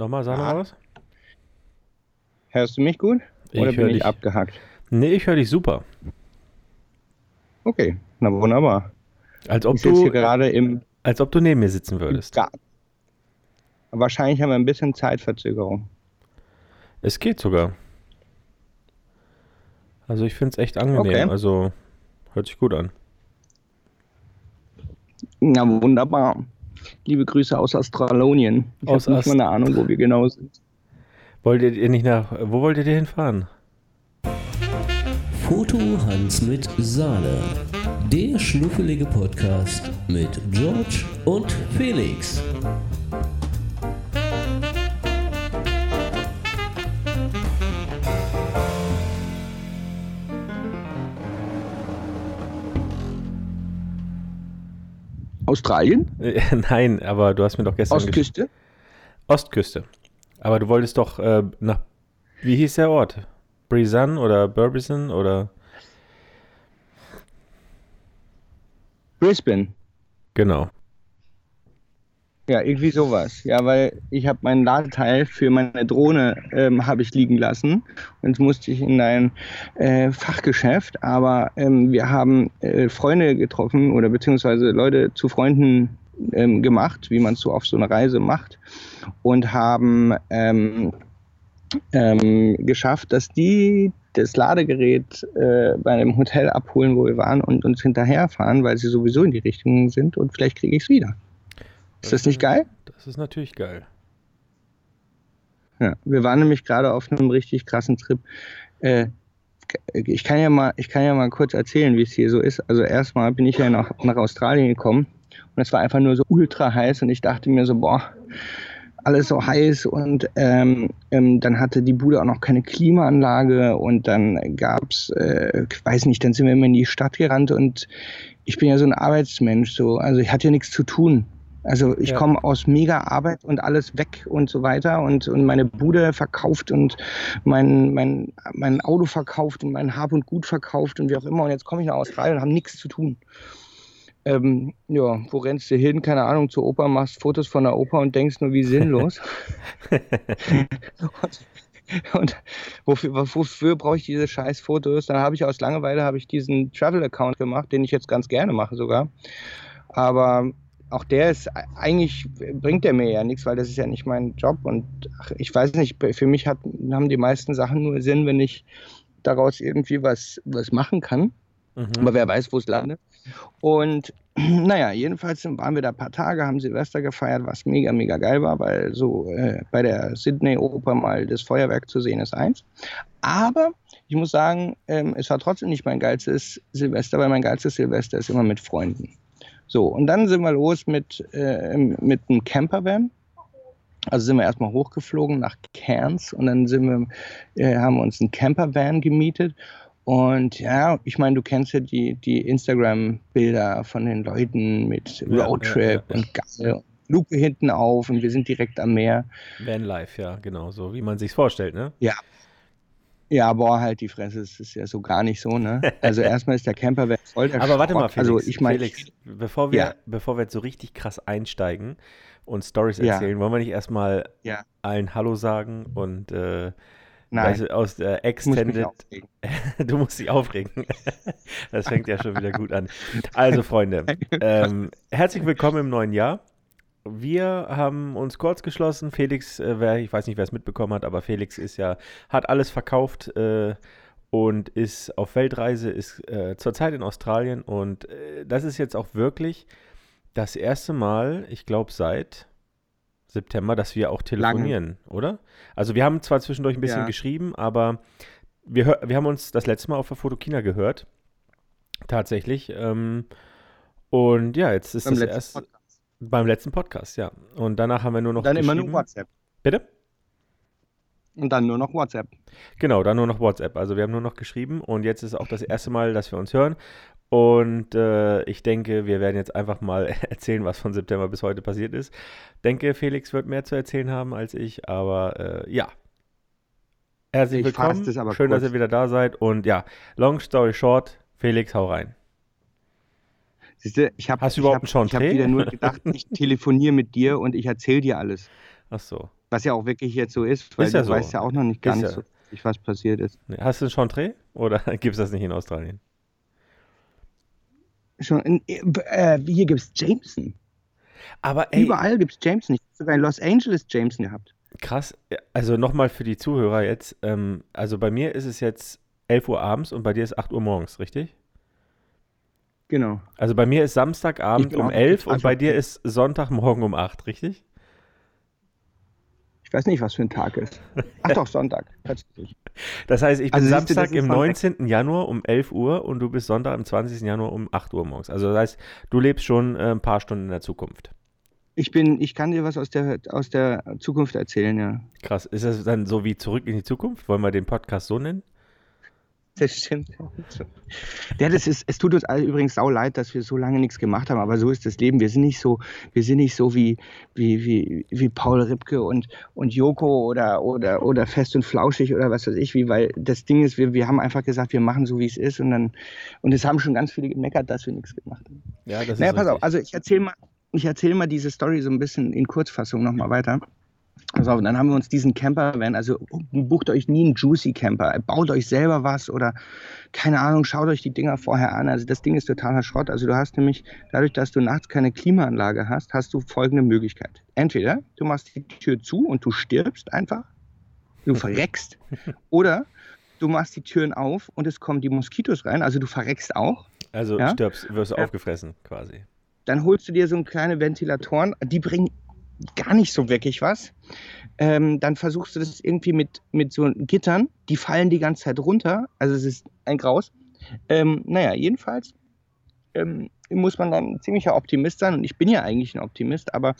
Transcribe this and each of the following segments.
Nochmal, sag Ja. nochmal was. Hörst du mich gut? Ich Oder hör bin ich dich. abgehackt? Nee, ich höre dich super. Okay, na wunderbar. Als ob ich sitze hier du, gerade im als ob du neben mir sitzen würdest. Garten. Wahrscheinlich haben wir ein bisschen Zeitverzögerung. Es geht sogar. Also ich finde es echt angenehm. Okay. Also hört sich gut an. Na wunderbar. Liebe Grüße aus Australonien. Ich Aus habe nicht mal eine Ahnung, wo wir genau sind. Wolltet ihr nicht nach. Wo wolltet ihr hinfahren? Foto Hans mit Sahne. Der schnuffelige Podcast mit George und Felix. Australien? Äh, Nein, aber du hast mir doch gestern Ostküste? Ostküste. Aber du wolltest doch äh, nach. Wie hieß der Ort? Brisbane oder Burbison oder. Brisbane. Genau. Ja, irgendwie sowas. Ja, weil ich habe mein Ladeteil für meine Drohne ähm, habe ich liegen lassen und musste ich in ein äh, Fachgeschäft, aber ähm, wir haben äh, Freunde getroffen oder beziehungsweise Leute zu Freunden ähm, gemacht, wie man es so auf so einer Reise macht und haben ähm, ähm, geschafft, dass die das Ladegerät äh, bei dem Hotel abholen, wo wir waren und uns hinterherfahren, weil sie sowieso in die Richtung sind und vielleicht kriege ich es wieder. Ist das nicht geil? Das ist natürlich geil. Ja, wir waren nämlich gerade auf einem richtig krassen Trip. Äh, ich kann ja mal, ich kann ja mal kurz erzählen, wie es hier so ist. Also erstmal bin ich ja nach, nach Australien gekommen und es war einfach nur so ultra heiß und ich dachte mir so, boah, alles so heiß und ähm, ähm, dann hatte die Bude auch noch keine Klimaanlage und dann gab's, äh, ich weiß nicht, dann sind wir immer in die Stadt gerannt und ich bin ja so ein Arbeitsmensch, so, also ich hatte ja nichts zu tun. Also ich Ja. komme aus mega Arbeit und alles weg und so weiter und, und meine Bude verkauft und mein, mein, mein Auto verkauft und mein Hab und Gut verkauft und wie auch immer. Und jetzt komme ich nach Australien und habe nichts zu tun. Ähm, ja, wo rennst du hin? Keine Ahnung, zur Oper, machst Fotos von der Oper und denkst nur, wie sinnlos. und, und wofür, wofür brauche ich diese scheiß Fotos? Dann habe ich aus Langeweile habe ich diesen Travel-Account gemacht, den ich jetzt ganz gerne mache sogar. Aber auch der ist eigentlich bringt der mir ja nichts, weil das ist ja nicht mein Job und ach, ich weiß nicht, für mich hat, haben die meisten Sachen nur Sinn, wenn ich daraus irgendwie was, was machen kann. Mhm. Aber wer weiß, wo es landet. Und naja, jedenfalls waren wir da ein paar Tage, haben Silvester gefeiert, was mega, mega geil war, weil so äh, bei der Sydney Oper mal das Feuerwerk zu sehen ist eins. Aber ich muss sagen, ähm, es war trotzdem nicht mein geilstes Silvester, weil mein geilstes Silvester ist immer mit Freunden. So, und dann sind wir los mit, äh, mit einem Campervan. Also sind wir erstmal hochgeflogen nach Cairns und dann sind wir, äh, haben wir uns einen Campervan gemietet. Und ja, ich meine, du kennst ja die, die Instagram-Bilder von den Leuten mit Roadtrip ja, ja, ja. und geil. Luke hinten auf und wir sind direkt am Meer. Vanlife, ja, genau, so wie man sich's vorstellt, ne? Ja, boah, halt die Fresse, es ist ja so gar nicht so, ne? Also erstmal ist der voll der Aber warte mal, Schrott. Felix, Also ich meine, Felix bevor, wir, Ja. bevor wir jetzt so richtig krass einsteigen und Stories Ja. erzählen, wollen wir nicht erstmal Ja. allen Hallo sagen und äh, du, aus mich Extended, du musst dich aufregen. das fängt ja schon wieder gut an. Also Freunde, ähm, herzlich willkommen im neuen Jahr. Wir haben uns kurz geschlossen. Felix, äh, wer, ich weiß nicht, wer es mitbekommen hat, aber Felix ist ja, hat alles verkauft äh, und ist auf Weltreise, ist äh, zurzeit in Australien und äh, das ist jetzt auch wirklich das erste Mal, ich glaube seit September, dass wir auch telefonieren, oder? Also wir haben zwar zwischendurch ein bisschen Ja. geschrieben, aber wir, wir haben uns das letzte Mal auf der Fotokina gehört. Tatsächlich. Ähm, und ja, jetzt ist Beim das letzten erst Podcast. Beim letzten Podcast, ja. Und danach haben wir nur noch Dann immer nur WhatsApp. Bitte? Und dann nur noch WhatsApp. Genau, dann nur noch WhatsApp. Also wir haben nur noch geschrieben und jetzt ist auch das erste Mal, dass wir uns hören. Und äh, ich denke, wir werden jetzt einfach mal erzählen, was von September bis heute passiert ist. Denke, Felix wird mehr zu erzählen haben als ich, aber äh, ja. Herzlich Ich willkommen. Schön, dass kurz. ihr wieder da seid. Und ja, long story short, Felix, hau rein. Siehst du, ich habe Hast du überhaupt ich einen hab, ich hab Chantre? wieder nur gedacht, ich telefoniere mit dir und ich erzähle dir alles. Ach so. Was ja auch wirklich jetzt so ist, weil Ist ja du so. weißt ja auch noch nicht ganz ja. so richtig, was passiert ist. Hast du schon Dreh oder gibt es das nicht in Australien? Schon in, äh, hier gibt es Jameson. Aber ey, Überall gibt es Jameson. Ich habe sogar in Los Angeles Jameson gehabt. krass. Also nochmal für die Zuhörer jetzt. Ähm, also bei mir ist es jetzt 11 Uhr abends und bei dir ist 8 Uhr morgens, richtig? Genau. Also bei mir ist Samstagabend um auch- 11 und bei dir ist Sonntagmorgen um 8, richtig? Ich weiß nicht, was für ein Tag ist. Ach doch, Sonntag. Tatsächlich. Das heißt, ich bin Also Samstag im Sonntag. 19. Januar um 11 Uhr und du bist Sonntag am 20. Januar um 8 Uhr morgens. Also das heißt, du lebst schon äh, ein paar Stunden in der Zukunft. Ich bin, ich kann dir was aus der, aus der Zukunft erzählen, ja. Krass. Ist das dann so wie zurück in die Zukunft? Wollen wir den Podcast so nennen? Das stimmt. Ja, das ist, es tut uns alle übrigens sau leid, dass wir so lange nichts gemacht haben, aber so ist das Leben. Wir sind nicht so, wir sind nicht so wie, wie, wie, wie Paul Ripke und, und Joko oder, oder, oder Fest und Flauschig oder was weiß ich wie, weil das Ding ist, wir, wir haben einfach gesagt, wir machen so, wie es ist und dann, und es haben schon ganz viele gemeckert, dass wir nichts gemacht haben. Ja, das Naja, ist pass auf, richtig. also ich erzähle mal, ich erzähle mal diese Story so ein bisschen in Kurzfassung nochmal weiter. Pass auf, dann haben wir uns diesen Camper-Van, also bucht euch nie einen Juicy Camper, baut euch selber was oder keine Ahnung, schaut euch die Dinger vorher an. Also das Ding ist totaler Schrott. Also du hast nämlich, dadurch, dass du nachts keine Klimaanlage hast, hast du folgende Möglichkeit. Entweder du machst die Tür zu und du stirbst einfach, du verreckst, oder du machst die Türen auf und es kommen die Moskitos rein, also du verreckst auch. Also Ja? stirbst, wirst du Ja. aufgefressen quasi. dann holst du dir so kleine Ventilatoren, die bringen gar nicht so wirklich was. Ähm, dann versuchst du das irgendwie mit, mit so Gittern, die fallen die ganze Zeit runter, also es ist ein Graus. Ähm, naja, jedenfalls ähm, muss man dann ein ziemlicher Optimist sein. Und ich bin ja eigentlich ein Optimist, aber,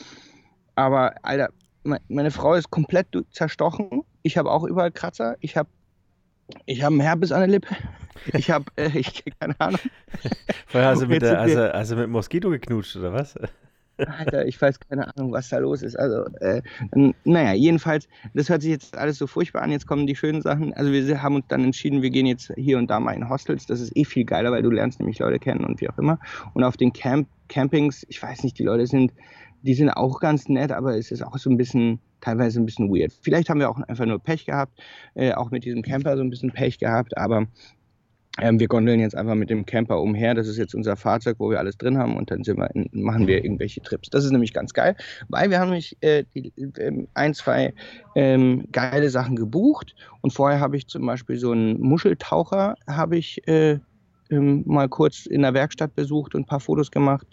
aber Alter, me- meine Frau ist komplett zerstochen, ich habe auch überall Kratzer, ich habe ich habe einen Herpes an der Lippe, ich habe, äh, ich keine Ahnung, Vorher hast du, mit der, hast du mit dem Moskito geknutscht, oder was? Alter, ich weiß keine Ahnung, was da los ist. Also, äh, naja, jedenfalls, das hört sich jetzt alles so furchtbar an. Jetzt kommen die schönen Sachen. Also, wir haben uns dann entschieden, wir gehen jetzt hier und da mal in Hostels. Das ist eh viel geiler, weil du lernst nämlich Leute kennen und wie auch immer. Und auf den Camp Campings, ich weiß nicht, die Leute sind, die sind auch ganz nett, aber es ist auch so ein bisschen, teilweise ein bisschen weird. Vielleicht haben wir auch einfach nur Pech gehabt, äh, auch mit diesem Camper so ein bisschen Pech gehabt, aber wir gondeln jetzt einfach mit dem Camper umher. Das ist jetzt unser Fahrzeug, wo wir alles drin haben und dann wir in, machen wir irgendwelche Trips. Das ist nämlich ganz geil, weil wir haben nämlich äh, die, ähm, ein, zwei ähm, geile Sachen gebucht und vorher habe ich zum Beispiel so einen Muscheltaucher habe ich äh, ähm, mal kurz in der Werkstatt besucht und ein paar Fotos gemacht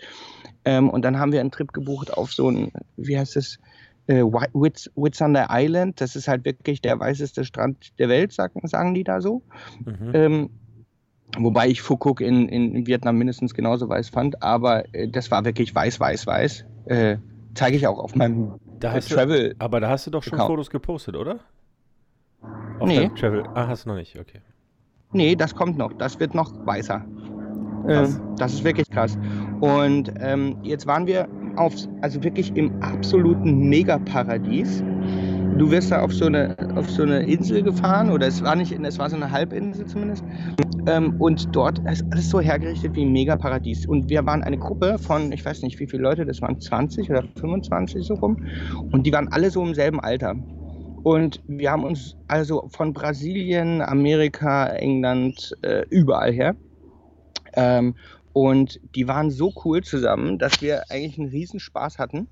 ähm, und dann haben wir einen Trip gebucht auf so einen, wie heißt es, äh, Whit- Whits, Whitsunder Island. Das ist halt wirklich der weißeste Strand der Welt, sagen, sagen die da so. Mhm. Ähm, wobei ich Phuket in, in Vietnam mindestens genauso weiß fand, aber äh, das war wirklich weiß, weiß, weiß. Äh, Zeige ich auch auf meinem äh, hast du, Travel. aber da hast du doch schon Account. Fotos gepostet, oder? Auf Nee. Travel. Ah, hast du noch nicht, okay. Nee, das kommt noch. Das wird noch weißer. Krass. Ähm, das ist wirklich krass. Und ähm, jetzt waren wir auf, also wirklich im absoluten Megaparadies. Du wirst da auf so eine, auf so eine Insel gefahren, oder es war nicht, es war so eine Halbinsel zumindest. Ähm, und dort ist alles so hergerichtet wie ein Megaparadies. Und wir waren eine Gruppe von, ich weiß nicht wie viele Leute, das waren 20 oder 25 so rum. Und die waren alle so im selben Alter. Und wir haben uns also von Brasilien, Amerika, England, äh, überall her. Ähm, und die waren so cool zusammen, dass wir eigentlich einen Riesenspaß hatten.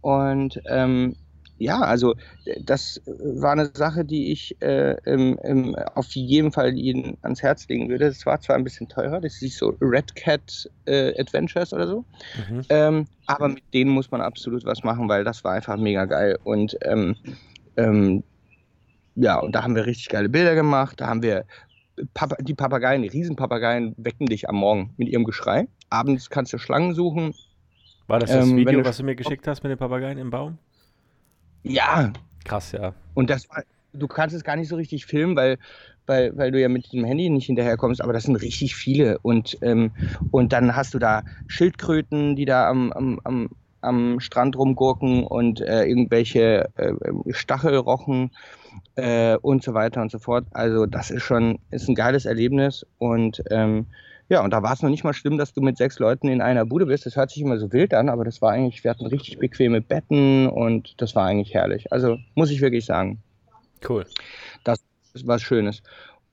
Und ähm, ja, also äh, das war eine Sache, die ich äh, ähm, ähm, auf jeden Fall Ihnen ans Herz legen würde. Es war zwar ein bisschen teurer, das ist so Red Cat äh, Adventures oder so, Mhm. ähm, aber mit denen muss man absolut was machen, weil das war einfach mega geil. Und ähm, ähm, ja, und da haben wir richtig geile Bilder gemacht. Da haben wir Papa, die Papageien, die Riesenpapageien wecken dich am Morgen mit ihrem Geschrei. Abends kannst du Schlangen suchen. War das das Ähm, Video, du- was du mir geschickt hast mit den Papageien im Baum? Ja, Krass, ja. und das war, du kannst es gar nicht so richtig filmen, weil, weil, weil du ja mit dem Handy nicht hinterherkommst, aber das sind richtig viele. Und, ähm, und dann hast du da Schildkröten, die da am, am, am, am Strand rumgurken und äh, irgendwelche äh, Stachelrochen äh, und so weiter und so fort. Also das ist schon ist ein geiles Erlebnis und ähm, Ja, und da war es noch nicht mal schlimm, dass du mit sechs Leuten in einer Bude bist. Das hört sich immer so wild an, aber das war eigentlich, wir hatten richtig bequeme Betten und das war eigentlich herrlich. Also muss ich wirklich sagen. Cool. Das ist was Schönes.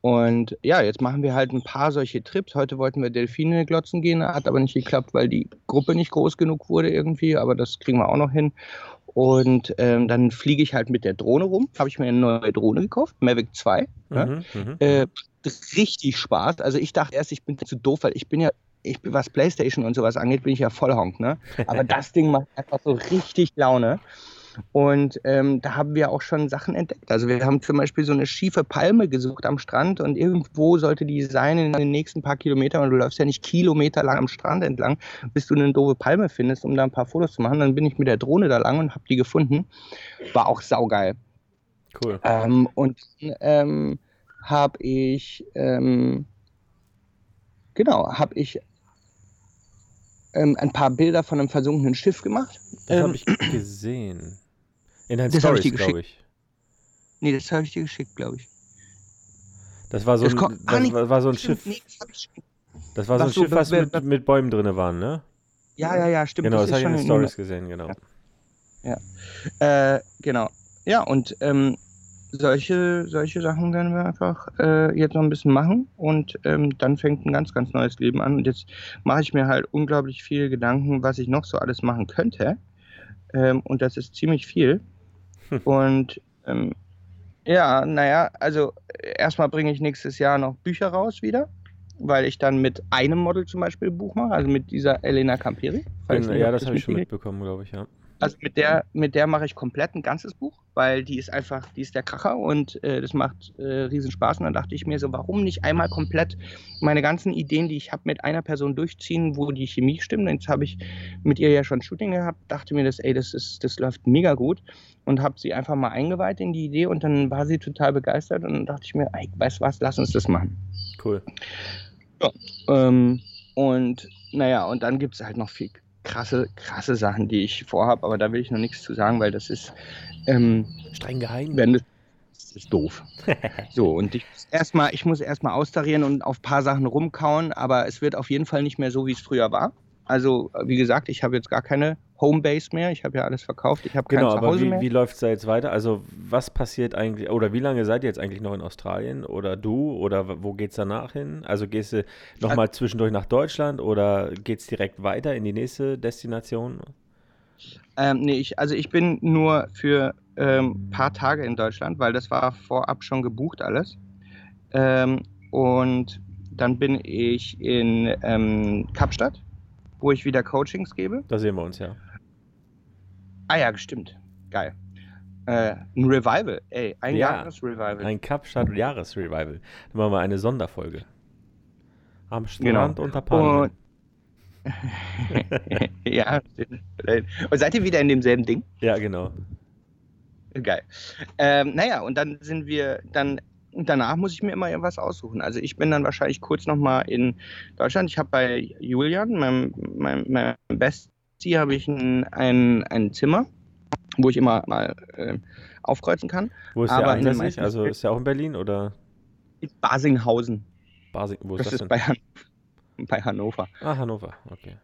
Und ja, jetzt machen wir halt ein paar solche Trips. Heute wollten wir Delfine glotzen gehen, hat aber nicht geklappt, weil die Gruppe nicht groß genug wurde irgendwie, aber das kriegen wir auch noch hin. Und ähm, dann fliege ich halt mit der Drohne rum. Habe ich mir eine neue Drohne gekauft, Mavic 2. Mhm, ja. mhm. Äh, richtig Spaß. Also ich dachte erst, ich bin zu doof, weil ich bin ja, ich bin, was Playstation und sowas angeht, bin ich ja Vollhonk, ne? Aber das Ding macht einfach so richtig Laune. Und ähm, da haben wir auch schon Sachen entdeckt. Also wir haben zum Beispiel so eine schiefe Palme gesucht am Strand und irgendwo sollte die sein in den nächsten paar Kilometern. Und du läufst ja nicht kilometerlang am Strand entlang, bis du eine doofe Palme findest, um da ein paar Fotos zu machen. Dann bin ich mit der Drohne da lang und habe die gefunden. War auch saugeil. Cool. Ähm, und ähm, habe ich, ähm, genau, habe ich ähm, ein paar Bilder von einem versunkenen Schiff gemacht. Das Ähm, habe ich gesehen. In deinen das ich Stories, glaube ich. Nee, das habe ich dir geschickt, glaube ich. Das war so Das ein, kommt- ah, das nee, war, war so ein Stimmt, Schiff. nee, das Das war so ein so Schiff, was mit, mit Bäumen drin waren, ne? Ja, ja, ja, stimmt. Genau, das habe ich in den Stories gesehen, genau. Äh, genau. Ja, und ähm, solche, solche Sachen werden wir einfach äh, jetzt noch ein bisschen machen und ähm, dann fängt ein ganz, ganz neues Leben an. Und jetzt mache ich mir halt unglaublich viele Gedanken, was ich noch so alles machen könnte. Ähm, und das ist ziemlich viel. Hm. Und ähm, ja, naja, also erstmal bringe ich nächstes Jahr noch Bücher raus wieder, weil ich dann mit einem Model zum Beispiel ein Buch mache, also mit dieser Elena Camperi. Genau, ja, das habe ich schon mitbekommen, glaube ich, ja. Also mit der, mit der mache ich komplett ein ganzes Buch, weil die ist einfach, die ist der Kracher und äh, das macht äh, riesen Spaß. Und dann dachte ich mir so, warum nicht einmal komplett meine ganzen Ideen, die ich habe, mit einer Person durchziehen, wo die Chemie stimmt. Und jetzt habe ich mit ihr ja schon Shooting gehabt, dachte mir, das, ey, das ist, das läuft mega gut und habe sie einfach mal eingeweiht in die Idee und dann war sie total begeistert und dann dachte ich mir, ey, weißt was, lass uns das machen. Cool. Ähm, und naja, und dann gibt es halt noch viel krasse, krasse Sachen, die ich vorhabe, aber da will ich noch nichts zu sagen, weil das ist, ähm, Streng geheim. wenn das, das ist doof. so, und ich muss erstmal, ich muss erstmal austarieren und auf ein paar Sachen rumkauen, aber es wird auf jeden Fall nicht mehr so, wie es früher war. Also, wie gesagt, ich habe jetzt gar keine Homebase mehr, ich habe ja alles verkauft, ich habe kein Genau, aber Zuhause wie, mehr. wie läuft es da jetzt weiter? Also, was passiert eigentlich, oder wie lange seid ihr jetzt eigentlich noch in Australien? Oder du? Oder wo geht's danach hin? Also, gehst du nochmal zwischendurch nach Deutschland oder geht's direkt weiter in die nächste Destination? Ähm, nee, ich, also ich bin nur für ein ähm, paar Tage in Deutschland, weil das war vorab schon gebucht alles. Ähm, und dann bin ich in ähm, Kapstadt, wo ich wieder Coachings gebe. Da sehen wir uns ja. Ah ja, stimmt. Geil. Äh, ein Revival, ey, ein Ja, Jahresrevival. Ein Kapstadt-Jahresrevival. Dann machen wir eine Sonderfolge. Am Genau. Strand unter Palmen. Ja, und seid ihr wieder in demselben Ding? Ja, genau. Geil. Ähm, naja, und dann sind wir, dann danach muss ich mir immer irgendwas aussuchen. Also ich bin dann wahrscheinlich kurz nochmal in Deutschland. Ich habe bei Julian, meinem, meinem, meinem Bestie, habe ich ein, ein, ein Zimmer, wo ich immer mal äh, aufkreuzen kann. Wo ist Aber der ansässig? Also ist der auch in Berlin oder In Basinghausen. Basing? Wo ist Das das, ist denn? bei, Han bei Hannover. Ah, Hannover, okay.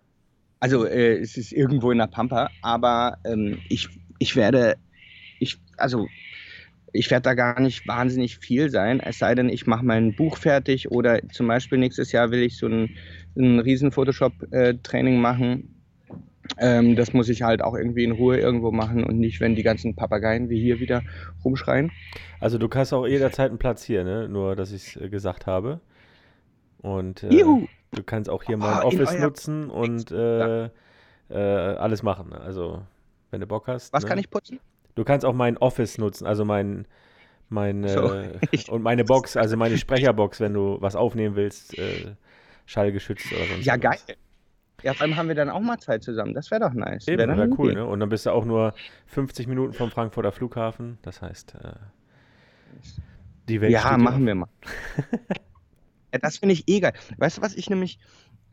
Also äh, es ist irgendwo in der Pampa, aber ähm, ich, ich werde, ich, also ich werde da gar nicht wahnsinnig viel sein, es sei denn, ich mache mein Buch fertig oder zum Beispiel nächstes Jahr will ich so ein, ein riesen Photoshop-Training machen. Ähm, das muss ich halt auch irgendwie in Ruhe irgendwo machen und nicht, wenn die ganzen Papageien wie hier wieder rumschreien. Also du hast auch jederzeit einen Platz hier, ne? Nur, dass ich es gesagt habe. Und äh, Juhu! du kannst auch hier mein Oh, in Office nutzen und äh, äh, alles machen. Also, wenn du Bock hast. Was ne? kann ich putzen? Du kannst auch mein Office nutzen, also mein, mein So. äh, und meine Box, also meine Sprecherbox, wenn du was aufnehmen willst, äh, schallgeschützt oder sonst Ja, geil. Ja, vor allem haben wir dann auch mal Zeit zusammen. Das wäre doch nice. Eben, Wär wäre eine cool, ne? Und dann bist du auch nur 50 Minuten vom Frankfurter Flughafen. Das heißt, äh, die Welt Ja, machen offen. wir mal. ja, das finde ich eh geil. Weißt du, was ich nämlich,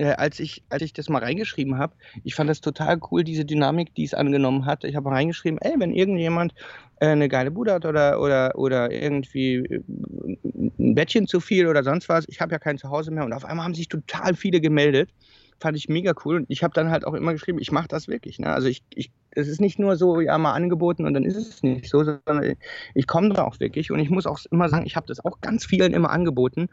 äh, als, ich, als ich das mal reingeschrieben habe, ich fand das total cool, diese Dynamik, die es angenommen hat. Ich habe reingeschrieben, ey, wenn irgendjemand äh, eine geile Bude hat oder, oder, oder irgendwie äh, ein Bettchen zu viel oder sonst was, ich habe ja kein Zuhause mehr. Und auf einmal haben sich total viele gemeldet fand ich mega cool. Und ich habe dann halt auch immer geschrieben, ich mache das wirklich. Ne? Also ich, ich, es ist nicht nur so, ja, mal angeboten und dann ist es nicht so, sondern ich komme da auch wirklich. Und ich muss auch immer sagen, ich habe das auch ganz vielen immer angeboten.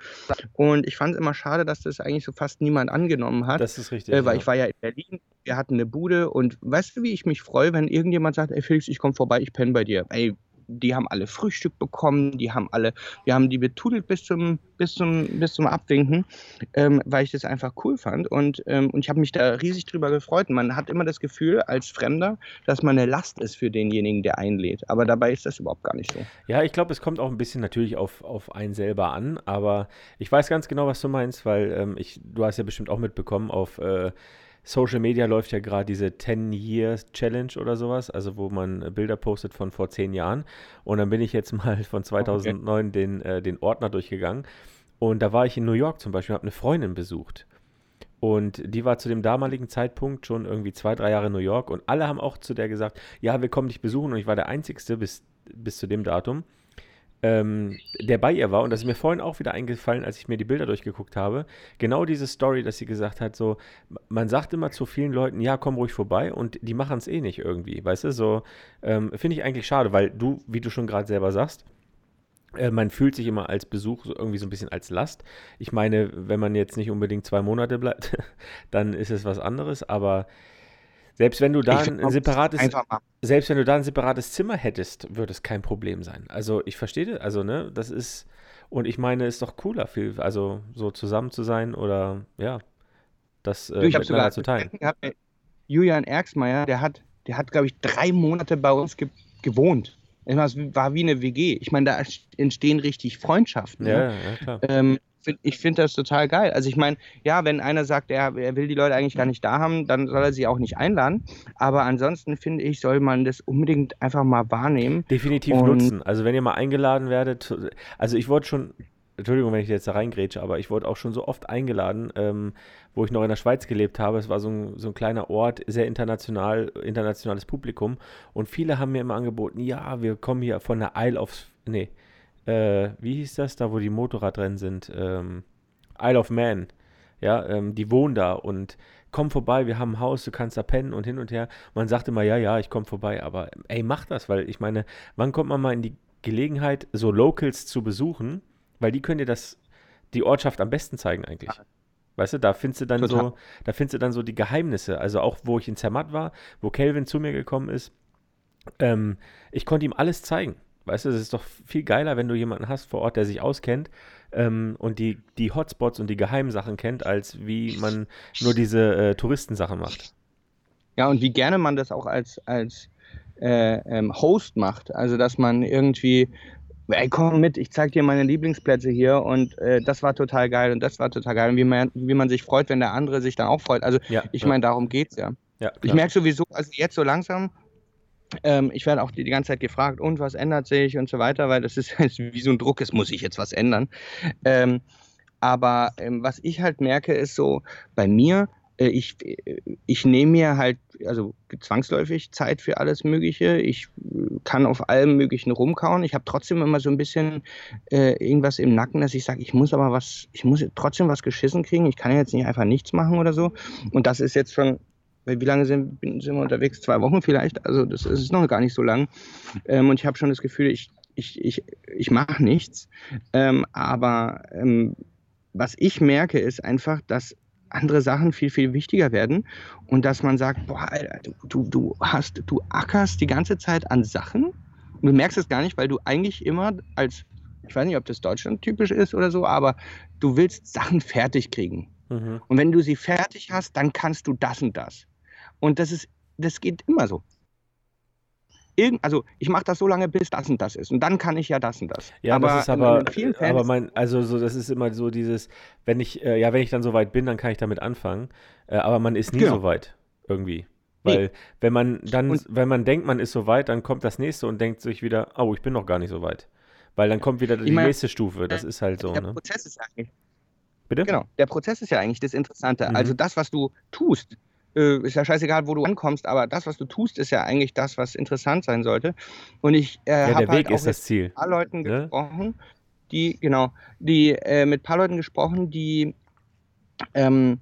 Und ich fand es immer schade, dass das eigentlich so fast niemand angenommen hat. Das ist richtig. Äh, weil ja. ich war ja in Berlin, wir hatten eine Bude und weißt du, wie ich mich freue, wenn irgendjemand sagt, ey Felix, ich komme vorbei, ich penne bei dir. Ey, die haben alle Frühstück bekommen, die haben alle, wir haben die betudelt bis zum, bis zum, bis zum Abwinken, ähm, weil ich das einfach cool fand und, ähm, und ich habe mich da riesig drüber gefreut. man hat immer das Gefühl als Fremder, dass man eine Last ist für denjenigen, der einlädt, aber dabei ist das überhaupt gar nicht so. Ja, ich glaube, es kommt auch ein bisschen natürlich auf, auf einen selber an, aber ich weiß ganz genau, was du meinst, weil ähm, ich, du hast ja bestimmt auch mitbekommen auf äh, Social Media läuft ja gerade diese 10 Years Challenge oder sowas, also wo man Bilder postet von vor zehn Jahren. Und dann bin ich jetzt mal von 2009 okay. den, äh, den Ordner durchgegangen. Und da war ich in New York zum Beispiel, habe eine Freundin besucht. Und die war zu dem damaligen Zeitpunkt schon irgendwie zwei, drei Jahre in New York. Und alle haben auch zu der gesagt, ja, wir kommen dich besuchen. Und ich war der Einzige bis, bis zu dem Datum ähm, der bei ihr war, und das ist mir vorhin auch wieder eingefallen, als ich mir die Bilder durchgeguckt habe, genau diese Story, dass sie gesagt hat, so, man sagt immer zu vielen Leuten, ja, komm ruhig vorbei, und die machen es eh nicht irgendwie, weißt du, so, ähm, finde ich eigentlich schade, weil du, wie du schon gerade selber sagst, äh, man fühlt sich immer als Besuch irgendwie so ein bisschen als Last. Ich meine, wenn man jetzt nicht unbedingt zwei Monate bleibt, dann ist es was anderes, aber selbst wenn du da ein, ein separates, selbst wenn du da ein separates Zimmer hättest, würde es kein Problem sein. Also ich verstehe, also ne, das ist und ich meine, es ist doch cooler, viel, also so zusammen zu sein oder ja, das äh, du, ich sogar zu teilen. Gehabt, Julian Erksmeier, der hat, der hat, glaube ich, drei Monate bei uns ge gewohnt. Es war wie eine WG. Ich meine, da entstehen richtig Freundschaften. Ne? Ja, ja klar. Ähm, find, ich finde das total geil. Also ich meine, ja, wenn einer sagt, er, er will die Leute eigentlich gar nicht da haben, dann soll er sie auch nicht einladen. Aber ansonsten finde ich, soll man das unbedingt einfach mal wahrnehmen. Definitiv und nutzen. Also wenn ihr mal eingeladen werdet, also ich wurde schon, Entschuldigung, wenn ich jetzt da reingrätsche, aber ich wurde auch schon so oft eingeladen, ähm, wo ich noch in der Schweiz gelebt habe. Es war so ein, so ein kleiner Ort, sehr international, internationales Publikum. Und viele haben mir immer angeboten, ja, wir kommen hier von der Isle of, nee, äh, wie hieß das, da wo die Motorradrennen sind, ähm, Isle of Man. Ja, ähm, die wohnen da und komm vorbei, wir haben ein Haus, du kannst da pennen und hin und her. Man sagt immer, ja, ja, ich komme vorbei, aber ey, mach das, weil ich meine, wann kommt man mal in die Gelegenheit, so Locals zu besuchen, weil die können dir das, die Ortschaft am besten zeigen eigentlich. Weißt du, da findest du dann Total. so, da findest du dann so die Geheimnisse. Also auch, wo ich in Zermatt war, wo Kelvin zu mir gekommen ist, ähm, ich konnte ihm alles zeigen. Weißt du, es ist doch viel geiler, wenn du jemanden hast vor Ort, der sich auskennt ähm, und die, die Hotspots und die geheimen Sachen kennt, als wie man nur diese äh, Touristensachen macht. Ja, und wie gerne man das auch als, als äh, ähm, Host macht. Also, dass man irgendwie, ey, komm mit, ich zeig dir meine Lieblingsplätze hier und äh, das war total geil und das war total geil. Und wie man, wie man sich freut, wenn der andere sich dann auch freut. Also, ja, ich ja. meine, darum geht's ja. ja ich merke sowieso, also jetzt so langsam, ähm, ich werde auch die, die, ganze Zeit gefragt, und was ändert sich und so weiter, weil das ist, ist wie so ein Druck, es muss sich jetzt was ändern. Ähm, aber ähm, was ich halt merke, ist so, bei mir, äh, ich, äh, ich nehme mir halt, also zwangsläufig Zeit für alles Mögliche. Ich äh, kann auf allem Möglichen rumkauen. Ich habe trotzdem immer so ein bisschen äh, irgendwas im Nacken, dass ich sage, ich muss aber was, ich muss trotzdem was geschissen kriegen. Ich kann jetzt nicht einfach nichts machen oder so. Und das ist jetzt schon wie lange sind, sind wir unterwegs? Zwei Wochen vielleicht. Also das ist noch gar nicht so lang. Ähm, und ich habe schon das Gefühl, ich, ich, ich, ich mache nichts. Ähm, aber ähm, was ich merke, ist einfach, dass andere Sachen viel, viel wichtiger werden und dass man sagt, boah, Alter, du, du hast, du ackerst die ganze Zeit an Sachen und du merkst es gar nicht, weil du eigentlich immer als, ich weiß nicht, ob das Deutschland typisch ist oder so, aber du willst Sachen fertig kriegen. Mhm. Und wenn du sie fertig hast, dann kannst du das und das. Und das ist, das geht immer so. Irgend, also ich mache das so lange, bis das und das ist. Und dann kann ich ja das und das. Ja, aber das ist aber, aber mein, also so, das ist immer so dieses, wenn ich, äh, ja, wenn ich dann so weit bin, dann kann ich damit anfangen. Äh, aber man ist nie genau. so weit irgendwie. Weil nee. wenn man dann, und, wenn man denkt, man ist so weit, dann kommt das nächste und denkt sich wieder, oh, ich bin noch gar nicht so weit. Weil dann kommt wieder die mein, nächste Stufe. Das ist halt so. Der ne? Prozess ist eigentlich, Bitte? Genau, der Prozess ist ja eigentlich das Interessante. Mhm. Also das, was du tust, äh, ist ja scheißegal, wo du ankommst, aber das, was du tust, ist ja eigentlich das, was interessant sein sollte. Und ich äh, ja, habe halt auch mit ein paar Leuten ne? gesprochen, die, genau, die äh, mit ein paar Leuten gesprochen, die ähm,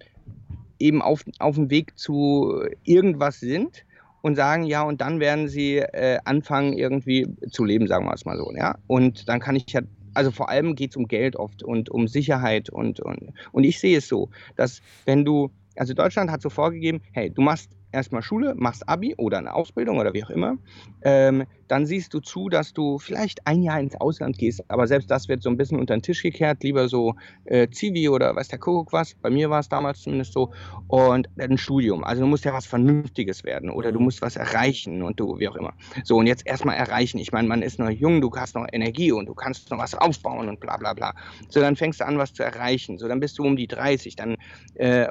eben auf, auf dem Weg zu irgendwas sind und sagen, ja, und dann werden sie äh, anfangen, irgendwie zu leben, sagen wir es mal so. Ja? Und dann kann ich ja, also vor allem geht es um Geld oft und um Sicherheit und, und, und ich sehe es so, dass wenn du, also Deutschland hat so vorgegeben, hey, du machst erstmal Schule, machst Abi oder eine Ausbildung oder wie auch immer. Ähm, dann siehst du zu, dass du vielleicht ein Jahr ins Ausland gehst. Aber selbst das wird so ein bisschen unter den Tisch gekehrt. Lieber so äh, Zivi oder weiß der Kuckuck was. Bei mir war es damals zumindest so. Und ein Studium. Also du musst ja was Vernünftiges werden oder du mhm. musst was erreichen und du, wie auch immer. So, und jetzt erstmal erreichen. Ich meine, man ist noch jung, du hast noch Energie und du kannst noch was aufbauen und bla bla bla. So, dann fängst du an, was zu erreichen. So, dann bist du um die 30. Dann, äh,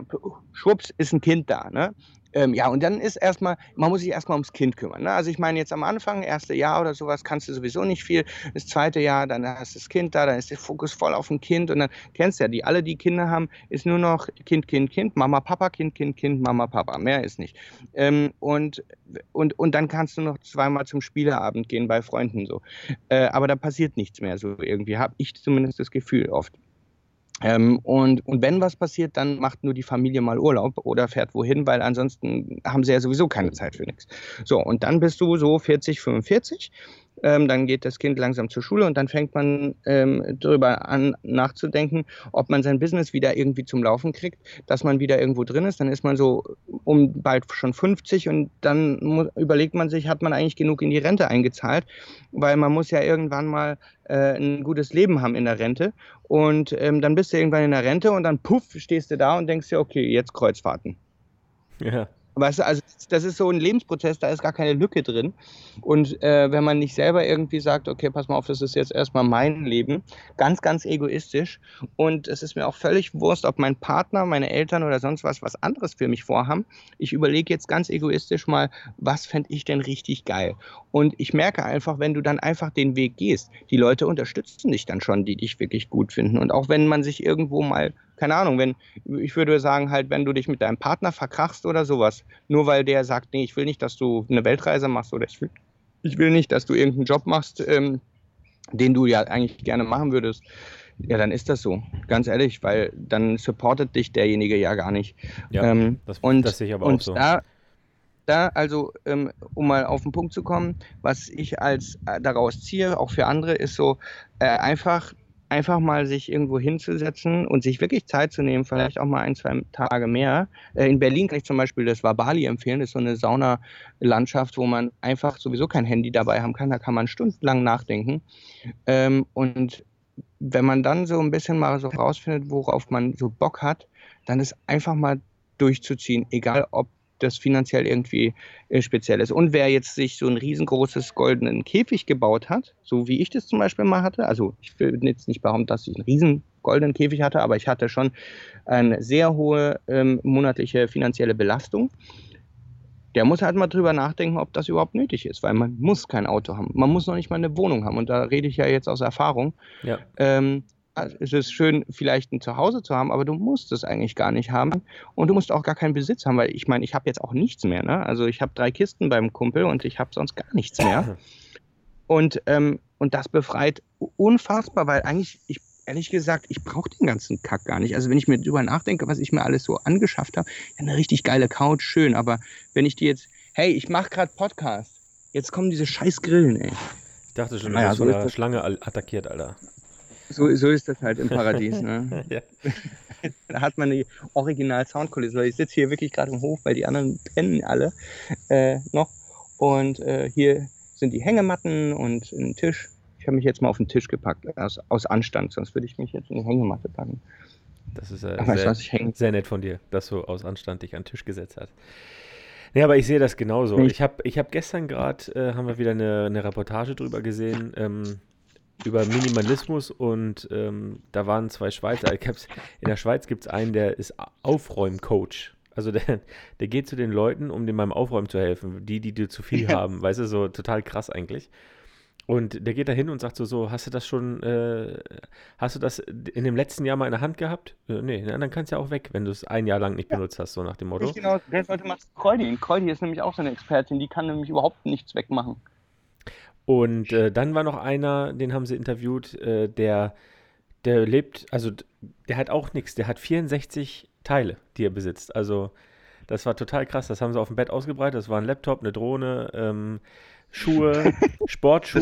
schwupps, ist ein Kind da. Ne? Ähm, ja, und dann ist erstmal, man muss sich erstmal ums Kind kümmern. Ne? Also ich meine, jetzt am Anfang, erste Jahr oder sowas, kannst du sowieso nicht viel. Das zweite Jahr, dann hast du das Kind da, dann ist der Fokus voll auf dem Kind und dann kennst du ja, die alle, die Kinder haben, ist nur noch Kind, Kind, Kind, Mama, Papa, Kind, Kind, Kind, Mama, Papa. Mehr ist nicht. Ähm, und, und, und dann kannst du noch zweimal zum Spieleabend gehen bei Freunden so. Äh, aber da passiert nichts mehr so irgendwie, habe ich zumindest das Gefühl oft. Ähm, und, und wenn was passiert, dann macht nur die Familie mal Urlaub oder fährt wohin, weil ansonsten haben sie ja sowieso keine Zeit für nichts. So, und dann bist du so 40, 45 ähm, dann geht das Kind langsam zur Schule und dann fängt man ähm, darüber an nachzudenken, ob man sein Business wieder irgendwie zum Laufen kriegt, dass man wieder irgendwo drin ist. Dann ist man so um bald schon 50 und dann überlegt man sich, hat man eigentlich genug in die Rente eingezahlt, weil man muss ja irgendwann mal äh, ein gutes Leben haben in der Rente. Und ähm, dann bist du irgendwann in der Rente und dann puff, stehst du da und denkst dir, okay, jetzt Kreuzfahrten. Ja. Weißt du, also das ist so ein Lebensprozess, da ist gar keine Lücke drin. Und äh, wenn man nicht selber irgendwie sagt, okay, pass mal auf, das ist jetzt erstmal mein Leben, ganz, ganz egoistisch. Und es ist mir auch völlig Wurst, ob mein Partner, meine Eltern oder sonst was was anderes für mich vorhaben. Ich überlege jetzt ganz egoistisch mal, was fände ich denn richtig geil? Und ich merke einfach, wenn du dann einfach den Weg gehst, die Leute unterstützen dich dann schon, die dich wirklich gut finden. Und auch wenn man sich irgendwo mal keine Ahnung, wenn, ich würde sagen, halt, wenn du dich mit deinem Partner verkrachst oder sowas, nur weil der sagt, nee, ich will nicht, dass du eine Weltreise machst oder ich will, ich will nicht, dass du irgendeinen Job machst, ähm, den du ja eigentlich gerne machen würdest, ja, dann ist das so. Ganz ehrlich, weil dann supportet dich derjenige ja gar nicht. Ja, ähm, das, und, das sehe ich aber und auch so. Da, da also, ähm, um mal auf den Punkt zu kommen, was ich als äh, daraus ziehe, auch für andere, ist so äh, einfach einfach mal sich irgendwo hinzusetzen und sich wirklich Zeit zu nehmen, vielleicht auch mal ein, zwei Tage mehr. Äh, in Berlin kann ich zum Beispiel das Wabali empfehlen. Das ist so eine Saunalandschaft, wo man einfach sowieso kein Handy dabei haben kann. Da kann man stundenlang nachdenken. Ähm, und wenn man dann so ein bisschen mal so rausfindet, worauf man so Bock hat, dann ist einfach mal durchzuziehen, egal ob das finanziell irgendwie äh, speziell ist. Und wer jetzt sich so ein riesengroßes goldenen Käfig gebaut hat, so wie ich das zum Beispiel mal hatte, also ich will jetzt nicht behaupten, dass ich einen riesen goldenen Käfig hatte, aber ich hatte schon eine sehr hohe ähm, monatliche finanzielle Belastung. Der muss halt mal drüber nachdenken, ob das überhaupt nötig ist, weil man muss kein Auto haben. Man muss noch nicht mal eine Wohnung haben. Und da rede ich ja jetzt aus Erfahrung. Ja. Ähm, es ist schön, vielleicht ein Zuhause zu haben, aber du musst es eigentlich gar nicht haben. Und du musst auch gar keinen Besitz haben, weil ich meine, ich habe jetzt auch nichts mehr. Ne? Also ich habe drei Kisten beim Kumpel und ich habe sonst gar nichts mehr. Und, ähm, und das befreit unfassbar, weil eigentlich, ich, ehrlich gesagt, ich brauche den ganzen Kack gar nicht. Also wenn ich mir drüber nachdenke, was ich mir alles so angeschafft habe, eine richtig geile Couch, schön. Aber wenn ich die jetzt, hey, ich mache gerade Podcast, jetzt kommen diese scheiß Grillen, ey. Ich dachte schon, du naja, so eine Schlange attackiert, Alter. So, so ist das halt im Paradies. Ne? da hat man die original Soundkulisse. Ich sitze hier wirklich gerade im Hof, weil die anderen pennen alle äh, noch. Und äh, hier sind die Hängematten und ein Tisch. Ich habe mich jetzt mal auf den Tisch gepackt, aus, aus Anstand, sonst würde ich mich jetzt in die Hängematte packen. Das ist äh, sehr, sehr, nett von dir, dass du aus Anstand dich an den Tisch gesetzt hast. Nee, aber ich sehe das genauso. Ich habe ich hab gestern gerade, äh, haben wir wieder eine, eine Reportage drüber gesehen, ähm, über Minimalismus und ähm, da waren zwei Schweizer. In der Schweiz gibt es einen, der ist Aufräumcoach. Also der, der geht zu den Leuten, um dem beim Aufräumen zu helfen, die, die dir zu viel haben. Weißt du, so total krass eigentlich. Und der geht da hin und sagt so, so, hast du das schon, äh, hast du das in dem letzten Jahr mal in der Hand gehabt? Äh, nee, dann kannst du ja auch weg, wenn du es ein Jahr lang nicht benutzt hast, so nach dem Motto. Genau, der sollte mal Kreudi. Kreudi ist nämlich auch so eine Expertin, die kann nämlich überhaupt nichts wegmachen. Und äh, dann war noch einer, den haben sie interviewt, äh, der, der lebt, also der hat auch nichts, der hat 64 Teile, die er besitzt. Also das war total krass, das haben sie auf dem Bett ausgebreitet, das war ein Laptop, eine Drohne, ähm, Schuhe, Sportschuhe.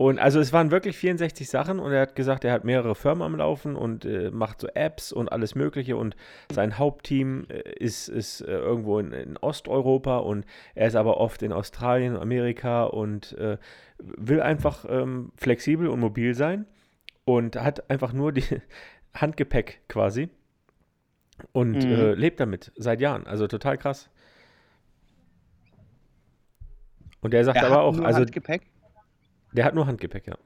Und also es waren wirklich 64 Sachen und er hat gesagt, er hat mehrere Firmen am Laufen und äh, macht so Apps und alles Mögliche und sein Hauptteam äh, ist, ist äh, irgendwo in, in, Osteuropa und er ist aber oft in Australien, Amerika und äh, will einfach ähm, flexibel und mobil sein und hat einfach nur die Handgepäck quasi und mhm. Äh, lebt damit seit Jahren. Also total krass. Und der sagt der aber auch, also. Handgepäck? Der hat nur Handgepäck, ja.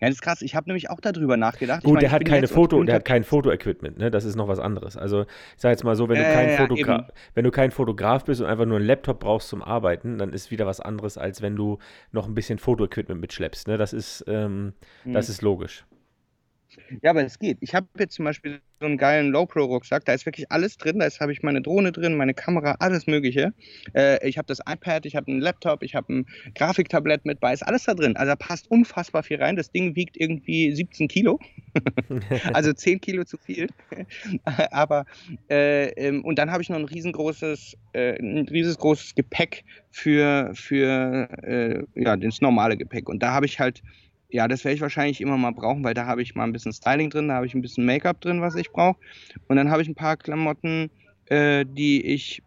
Ja, das ist krass. Ich habe nämlich auch darüber nachgedacht. Gut, ich mein, der hat keine Foto, der hat kein Fotoequipment, ne? Das ist noch was anderes. Also, ich sage jetzt mal so, wenn du kein ja, Fotograf, wenn du kein Fotograf bist und einfach nur einen Laptop brauchst zum Arbeiten, dann ist wieder was anderes, als wenn du noch ein bisschen Fotoequipment mitschleppst. Ne? Das ist, ähm, hm. das ist logisch. Ja, aber es geht. Ich habe jetzt zum Beispiel so einen geilen Low-Pro-Rucksack, da ist wirklich alles drin. Da habe ich meine Drohne drin, meine Kamera, alles Mögliche. Äh, ich habe das iPad, ich habe einen Laptop, ich habe ein Grafiktablett mit bei, ist alles da drin. Also da passt unfassbar viel rein. Das Ding wiegt irgendwie 17 Kilo, also 10 Kilo zu viel. aber äh, ähm, und dann habe ich noch ein riesengroßes, äh, ein riesengroßes Gepäck für für äh, ja das normale Gepäck. Und da habe ich halt ja, das werde ich wahrscheinlich immer mal brauchen, weil da habe ich mal ein bisschen Styling drin, da habe ich ein bisschen Make-up drin, was ich brauche. Und dann habe ich ein paar Klamotten, äh, die ich,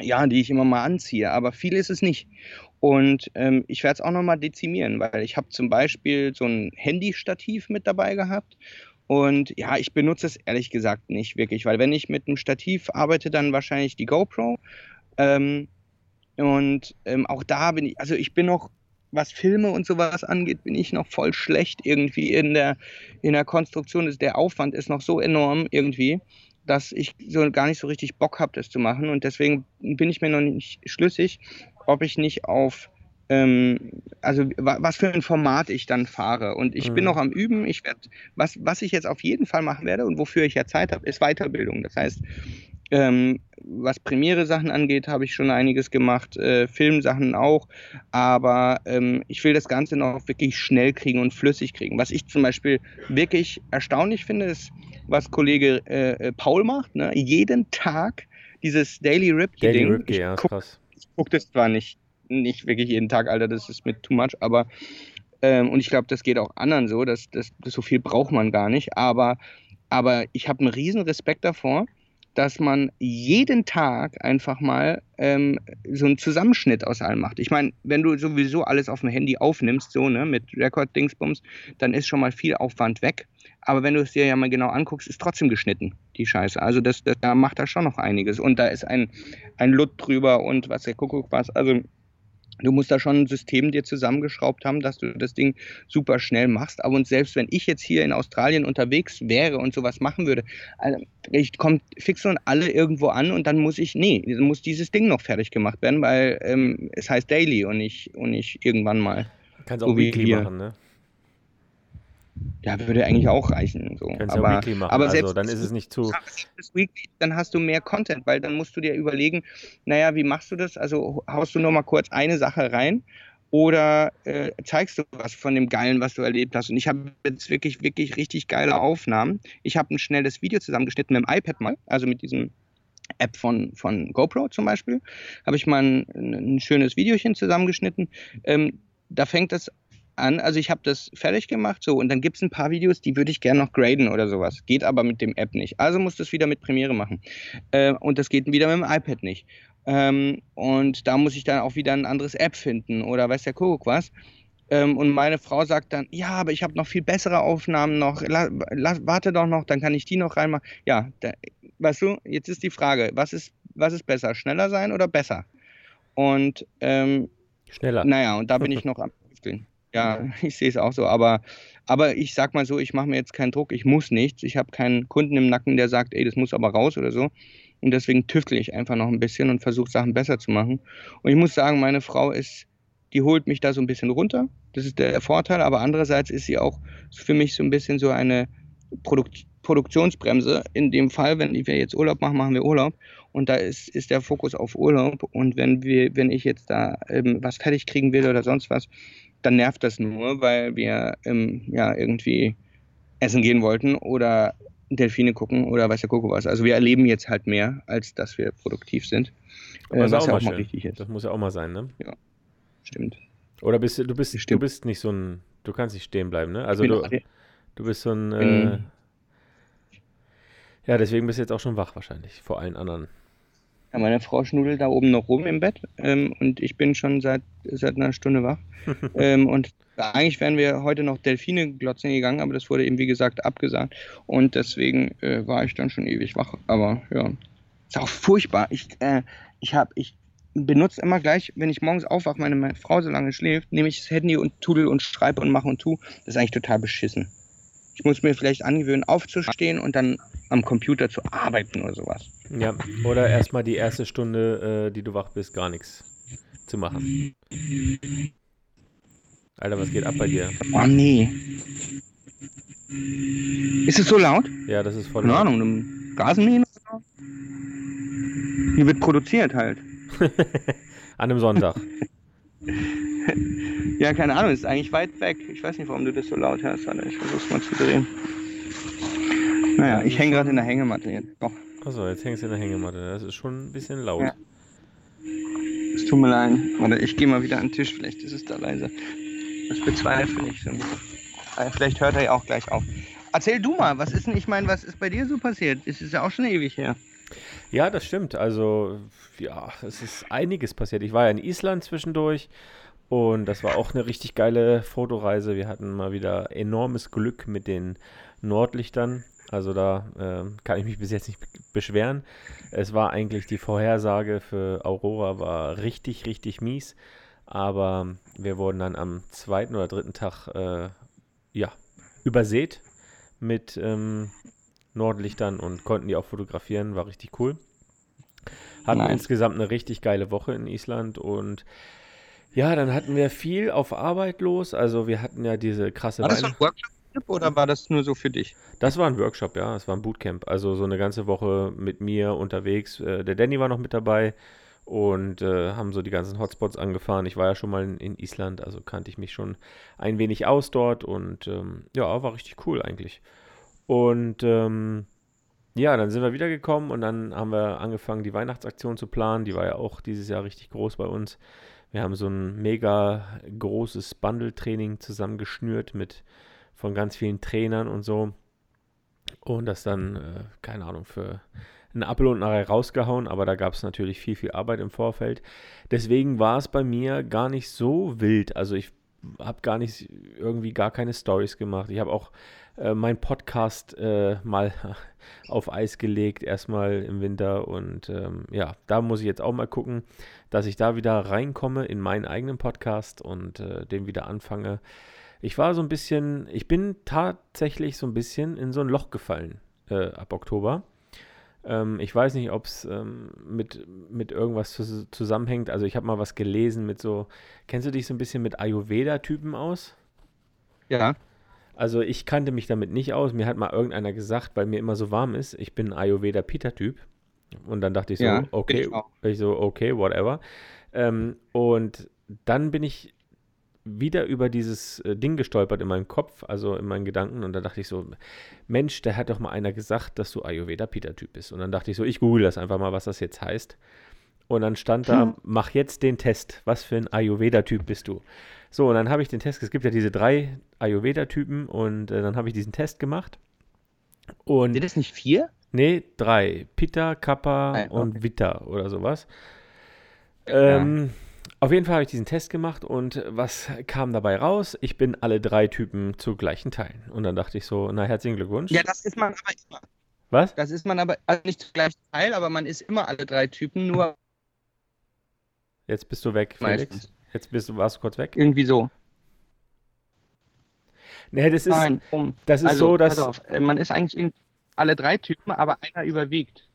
ja, die ich immer mal anziehe. Aber viel ist es nicht. Und ähm, ich werde es auch nochmal dezimieren, weil ich habe zum Beispiel so ein Handy-Stativ mit dabei gehabt. Und ja, ich benutze es ehrlich gesagt nicht wirklich, weil wenn ich mit einem Stativ arbeite, dann wahrscheinlich die GoPro. Ähm, und ähm, auch da bin ich, also ich bin noch was Filme und sowas angeht, bin ich noch voll schlecht irgendwie in der, in der Konstruktion. Der Aufwand ist noch so enorm irgendwie, dass ich so gar nicht so richtig Bock habe, das zu machen. Und deswegen bin ich mir noch nicht schlüssig, ob ich nicht auf ähm, also was für ein Format ich dann fahre. Und ich mhm. bin noch am Üben. Ich werde, was, was ich jetzt auf jeden Fall machen werde und wofür ich ja Zeit habe, ist Weiterbildung. Das heißt, ähm, was Premiere-Sachen angeht, habe ich schon einiges gemacht, äh, Filmsachen auch, aber ähm, ich will das Ganze noch wirklich schnell kriegen und flüssig kriegen. Was ich zum Beispiel wirklich erstaunlich finde, ist, was Kollege äh, äh Paul macht, ne? jeden Tag dieses Daily Ripkey Daily Ripkey, ja, guck, krass. Ich gucke das zwar nicht, nicht wirklich jeden Tag, Alter, das ist mit too much, aber ähm, und ich glaube, das geht auch anderen so, dass, dass, dass so viel braucht man gar nicht, aber, aber ich habe einen riesen Respekt davor, dass man jeden Tag einfach mal ähm, so einen Zusammenschnitt aus allem macht. Ich meine, wenn du sowieso alles auf dem Handy aufnimmst, so ne, mit Record-Dingsbums, dann ist schon mal viel Aufwand weg. Aber wenn du es dir ja mal genau anguckst, ist trotzdem geschnitten, die Scheiße. Also das, das da macht da schon noch einiges. Und da ist ein, ein Lut drüber und was der Kuckuck was. Also Du musst da schon ein System dir zusammengeschraubt haben, dass du das Ding super schnell machst. Aber und selbst wenn ich jetzt hier in Australien unterwegs wäre und sowas machen würde, also ich komme fix und alle irgendwo an und dann muss ich, nee, dann muss dieses Ding noch fertig gemacht werden, weil ähm, es heißt Daily und nicht, und nicht irgendwann mal. Kannst so auch Weekly machen, ne? Ja, würde eigentlich auch reichen. So. Kannst aber, ja Weekly machen, aber also dann ist es nicht zu. Weekly, dann hast du mehr Content, weil dann musst du dir überlegen, naja, wie machst du das? Also haust du nur mal kurz eine Sache rein oder äh, zeigst du was von dem Geilen, was du erlebt hast. Und ich habe jetzt wirklich, wirklich richtig geile Aufnahmen. Ich habe ein schnelles Video zusammengeschnitten mit dem iPad mal, also mit diesem App von, von GoPro zum Beispiel, habe ich mal ein, ein schönes Videochen zusammengeschnitten. Ähm, da fängt das an. Also ich habe das fertig gemacht, so, und dann gibt es ein paar Videos, die würde ich gerne noch graden oder sowas. Geht aber mit dem App nicht. Also muss das wieder mit Premiere machen. Äh, und das geht wieder mit dem iPad nicht. Ähm, und da muss ich dann auch wieder ein anderes App finden oder weiß der Kuckuck was. Ähm, und meine Frau sagt dann, ja, aber ich habe noch viel bessere Aufnahmen noch. La, la, warte doch noch, dann kann ich die noch reinmachen. Ja, da, weißt du, jetzt ist die Frage, was ist, was ist besser, schneller sein oder besser? Und ähm, schneller. Naja, und da bin ich noch am Tüfteln. Ja, ich sehe es auch so. Aber, aber ich sag mal so, ich mache mir jetzt keinen Druck, ich muss nichts. Ich habe keinen Kunden im Nacken, der sagt, ey, das muss aber raus oder so. Und deswegen tüftle ich einfach noch ein bisschen und versuche Sachen besser zu machen. Und ich muss sagen, meine Frau ist die holt mich da so ein bisschen runter. Das ist der Vorteil, aber andererseits ist sie auch für mich so ein bisschen so eine Produkt Produktionsbremse. In dem Fall, wenn wir jetzt Urlaub machen, machen wir Urlaub. Und da ist, ist der Fokus auf Urlaub. Und wenn wir, wenn ich jetzt da ähm, was fertig kriegen will oder sonst was, dann nervt das nur, weil wir ähm, ja irgendwie essen gehen wollten oder Delfine gucken oder weiß der Kuckuck was. Also wir erleben jetzt halt mehr, als dass wir produktiv sind. Äh, was ja auch mal richtig ist. Das muss ja auch mal sein, ne? Ja, stimmt. Oder bist du bist du bist nicht so ein, du kannst nicht stehen bleiben, ne? Also du, du bist so ein äh, ja, deswegen bist du jetzt auch schon wach wahrscheinlich, vor allen anderen. Ja, meine Frau schnudelt da oben noch rum im Bett ähm, und ich bin schon seit, seit einer Stunde wach. ähm, und eigentlich wären wir heute noch Delfine glotzen gegangen, aber das wurde eben wie gesagt abgesagt. Und deswegen äh, war ich dann schon ewig wach. Aber ja, ist auch furchtbar. Ich, äh, ich ich benutze immer gleich, wenn ich morgens aufwache, meine, meine Frau so lange schläft, nehme ich das Handy und tudel und schreibe und mache und tu. Das ist eigentlich total beschissen. Ich muss mir vielleicht angewöhnen, aufzustehen und dann am Computer zu arbeiten oder sowas. Ja, oder erstmal die erste Stunde, äh, die du wach bist, gar nichts zu machen. Alter, was geht ab bei dir? Oh nee. Ist es so laut? Ja, das ist voll Keine. Ahnung, einem Gasenmähen oder so? Hier wird produziert halt. An einem Sonntag. ja, keine Ahnung, ist eigentlich weit weg. Ich weiß nicht, warum du das so laut hörst, Alter. Ich versuch's mal zu drehen. Naja, ich hänge gerade in der Hängematte jetzt. Doch. Achso, jetzt hängst du in der Hängematte. Das ist schon ein bisschen laut. Ja. Es tut mir leid. Oder ich gehe mal wieder an den Tisch, vielleicht ist es da leise. Das bezweifle ich so äh, Vielleicht hört er ja auch gleich auf. Erzähl du mal, was ist denn, ich meine, was ist bei dir so passiert? Es ist ja auch schon ewig her. Ja, das stimmt. Also, ja, es ist einiges passiert. Ich war ja in Island zwischendurch und das war auch eine richtig geile Fotoreise. Wir hatten mal wieder enormes Glück mit den Nordlichtern. Also da äh, kann ich mich bis jetzt nicht beschweren. Es war eigentlich die Vorhersage für Aurora war richtig, richtig mies. Aber wir wurden dann am zweiten oder dritten Tag äh, ja, übersät mit ähm, Nordlichtern und konnten die auch fotografieren. War richtig cool. Hatten nice. insgesamt eine richtig geile Woche in Island und ja, dann hatten wir viel auf Arbeit los. Also wir hatten ja diese krasse. War das ein Workshop oder war das nur so für dich? Das war ein Workshop, ja. Es war ein Bootcamp. Also so eine ganze Woche mit mir unterwegs. Äh, der Danny war noch mit dabei und äh, haben so die ganzen Hotspots angefahren. Ich war ja schon mal in, in Island, also kannte ich mich schon ein wenig aus dort und ähm, ja, war richtig cool eigentlich. Und ähm, ja, dann sind wir wiedergekommen und dann haben wir angefangen, die Weihnachtsaktion zu planen. Die war ja auch dieses Jahr richtig groß bei uns. Wir haben so ein mega großes Bundle-Training zusammengeschnürt mit von ganz vielen Trainern und so. Und das dann, äh, keine Ahnung, für ein Apfel und nachher rausgehauen, aber da gab es natürlich viel, viel Arbeit im Vorfeld. Deswegen war es bei mir gar nicht so wild. Also ich habe gar nicht irgendwie gar keine Stories gemacht. Ich habe auch äh, meinen Podcast äh, mal auf Eis gelegt, erstmal im Winter. Und ähm, ja, da muss ich jetzt auch mal gucken, dass ich da wieder reinkomme in meinen eigenen Podcast und äh, den wieder anfange. Ich war so ein bisschen, ich bin tatsächlich so ein bisschen in so ein Loch gefallen äh, ab Oktober. Ähm, ich weiß nicht, ob es ähm, mit, mit irgendwas zu, zusammenhängt. Also ich habe mal was gelesen mit so, kennst du dich so ein bisschen mit Ayurveda-Typen aus? Ja. Also ich kannte mich damit nicht aus. Mir hat mal irgendeiner gesagt, weil mir immer so warm ist, ich bin ein Ayurveda-Peter-Typ. Und dann dachte ich so, ja, okay, ich, ich, so, okay, whatever. Ähm, und dann bin ich wieder über dieses äh, Ding gestolpert in meinem Kopf, also in meinen Gedanken. Und da dachte ich so, Mensch, da hat doch mal einer gesagt, dass du Ayurveda-Peter-Typ bist. Und dann dachte ich so, ich google das einfach mal, was das jetzt heißt. Und dann stand da, hm. mach jetzt den Test. Was für ein Ayurveda-Typ bist du? So, und dann habe ich den Test, es gibt ja diese drei Ayurveda-Typen und äh, dann habe ich diesen Test gemacht. Und Sind das nicht vier? Nee, drei. Pitta, Kappa Nein, okay. und Vita oder sowas. Ähm, ja. Auf jeden Fall habe ich diesen Test gemacht und was kam dabei raus? Ich bin alle drei Typen zu gleichen Teilen. Und dann dachte ich so, na herzlichen Glückwunsch. Ja, das ist man aber immer. Was? Das ist man aber, also nicht zu gleichen Teil, aber man ist immer alle drei Typen, nur. Jetzt bist du weg, Felix. Meistens. Jetzt bist du, warst du kurz weg. Irgendwie so. Nee, das ist, Nein, um, das ist also, so, dass. Auf, äh, man ist eigentlich alle drei Typen, aber einer überwiegt.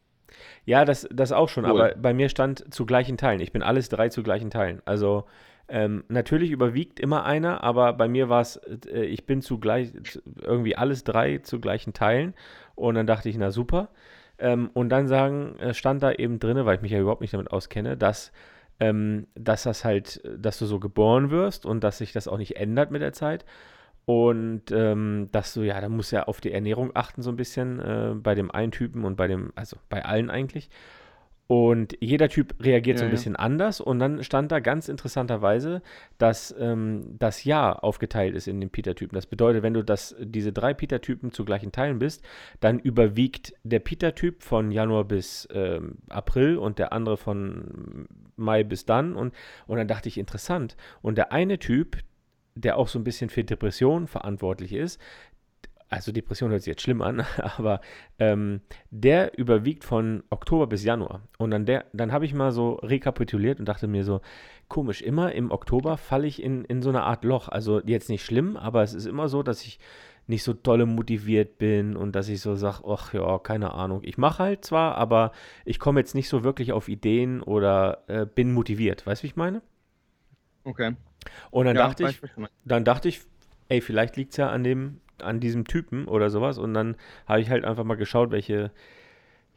Ja, das, das auch schon, cool. aber bei mir stand zu gleichen Teilen. Ich bin alles drei zu gleichen Teilen. Also Ähm, natürlich überwiegt immer einer, aber bei mir war es, äh, ich bin zu gleich, irgendwie alles drei zu gleichen Teilen. Und dann dachte ich, na super. Ähm, und dann sagen, äh, stand da eben drin, weil ich mich ja überhaupt nicht damit auskenne, dass, ähm, dass das halt, dass du so geboren wirst und dass sich das auch nicht ändert mit der Zeit. Und ähm, dass du, ja, da musst du ja auf die Ernährung achten, so ein bisschen äh, bei dem einen Typen und bei dem, also bei allen eigentlich. Und jeder Typ reagiert ja, so ein bisschen ja. anders. Und dann stand da ganz interessanterweise, dass ähm, das Jahr aufgeteilt ist in den Peter-Typen. Das bedeutet, wenn du das, diese drei Peter-Typen zu gleichen Teilen bist, dann überwiegt der Peter-Typ von Januar bis ähm, April und der andere von Mai bis dann. Und, und dann dachte ich, interessant. Und der eine Typ, der auch so ein bisschen für Depressionen verantwortlich ist, also Depression hört sich jetzt schlimm an, aber ähm, der überwiegt von Oktober bis Januar. Und dann, dann habe ich mal so rekapituliert und dachte mir so, komisch, immer im Oktober falle ich in, in so eine Art Loch. Also jetzt nicht schlimm, aber es ist immer so, dass ich nicht so dolle motiviert bin und dass ich so sage, ach ja, keine Ahnung. Ich mache halt zwar, aber ich komme jetzt nicht so wirklich auf Ideen oder äh, bin motiviert. Weißt du, wie ich meine? Okay. Und dann ja, dachte ich, dann dachte ich, ey, vielleicht liegt es ja an dem an diesem Typen oder sowas. Und dann habe ich halt einfach mal geschaut, welche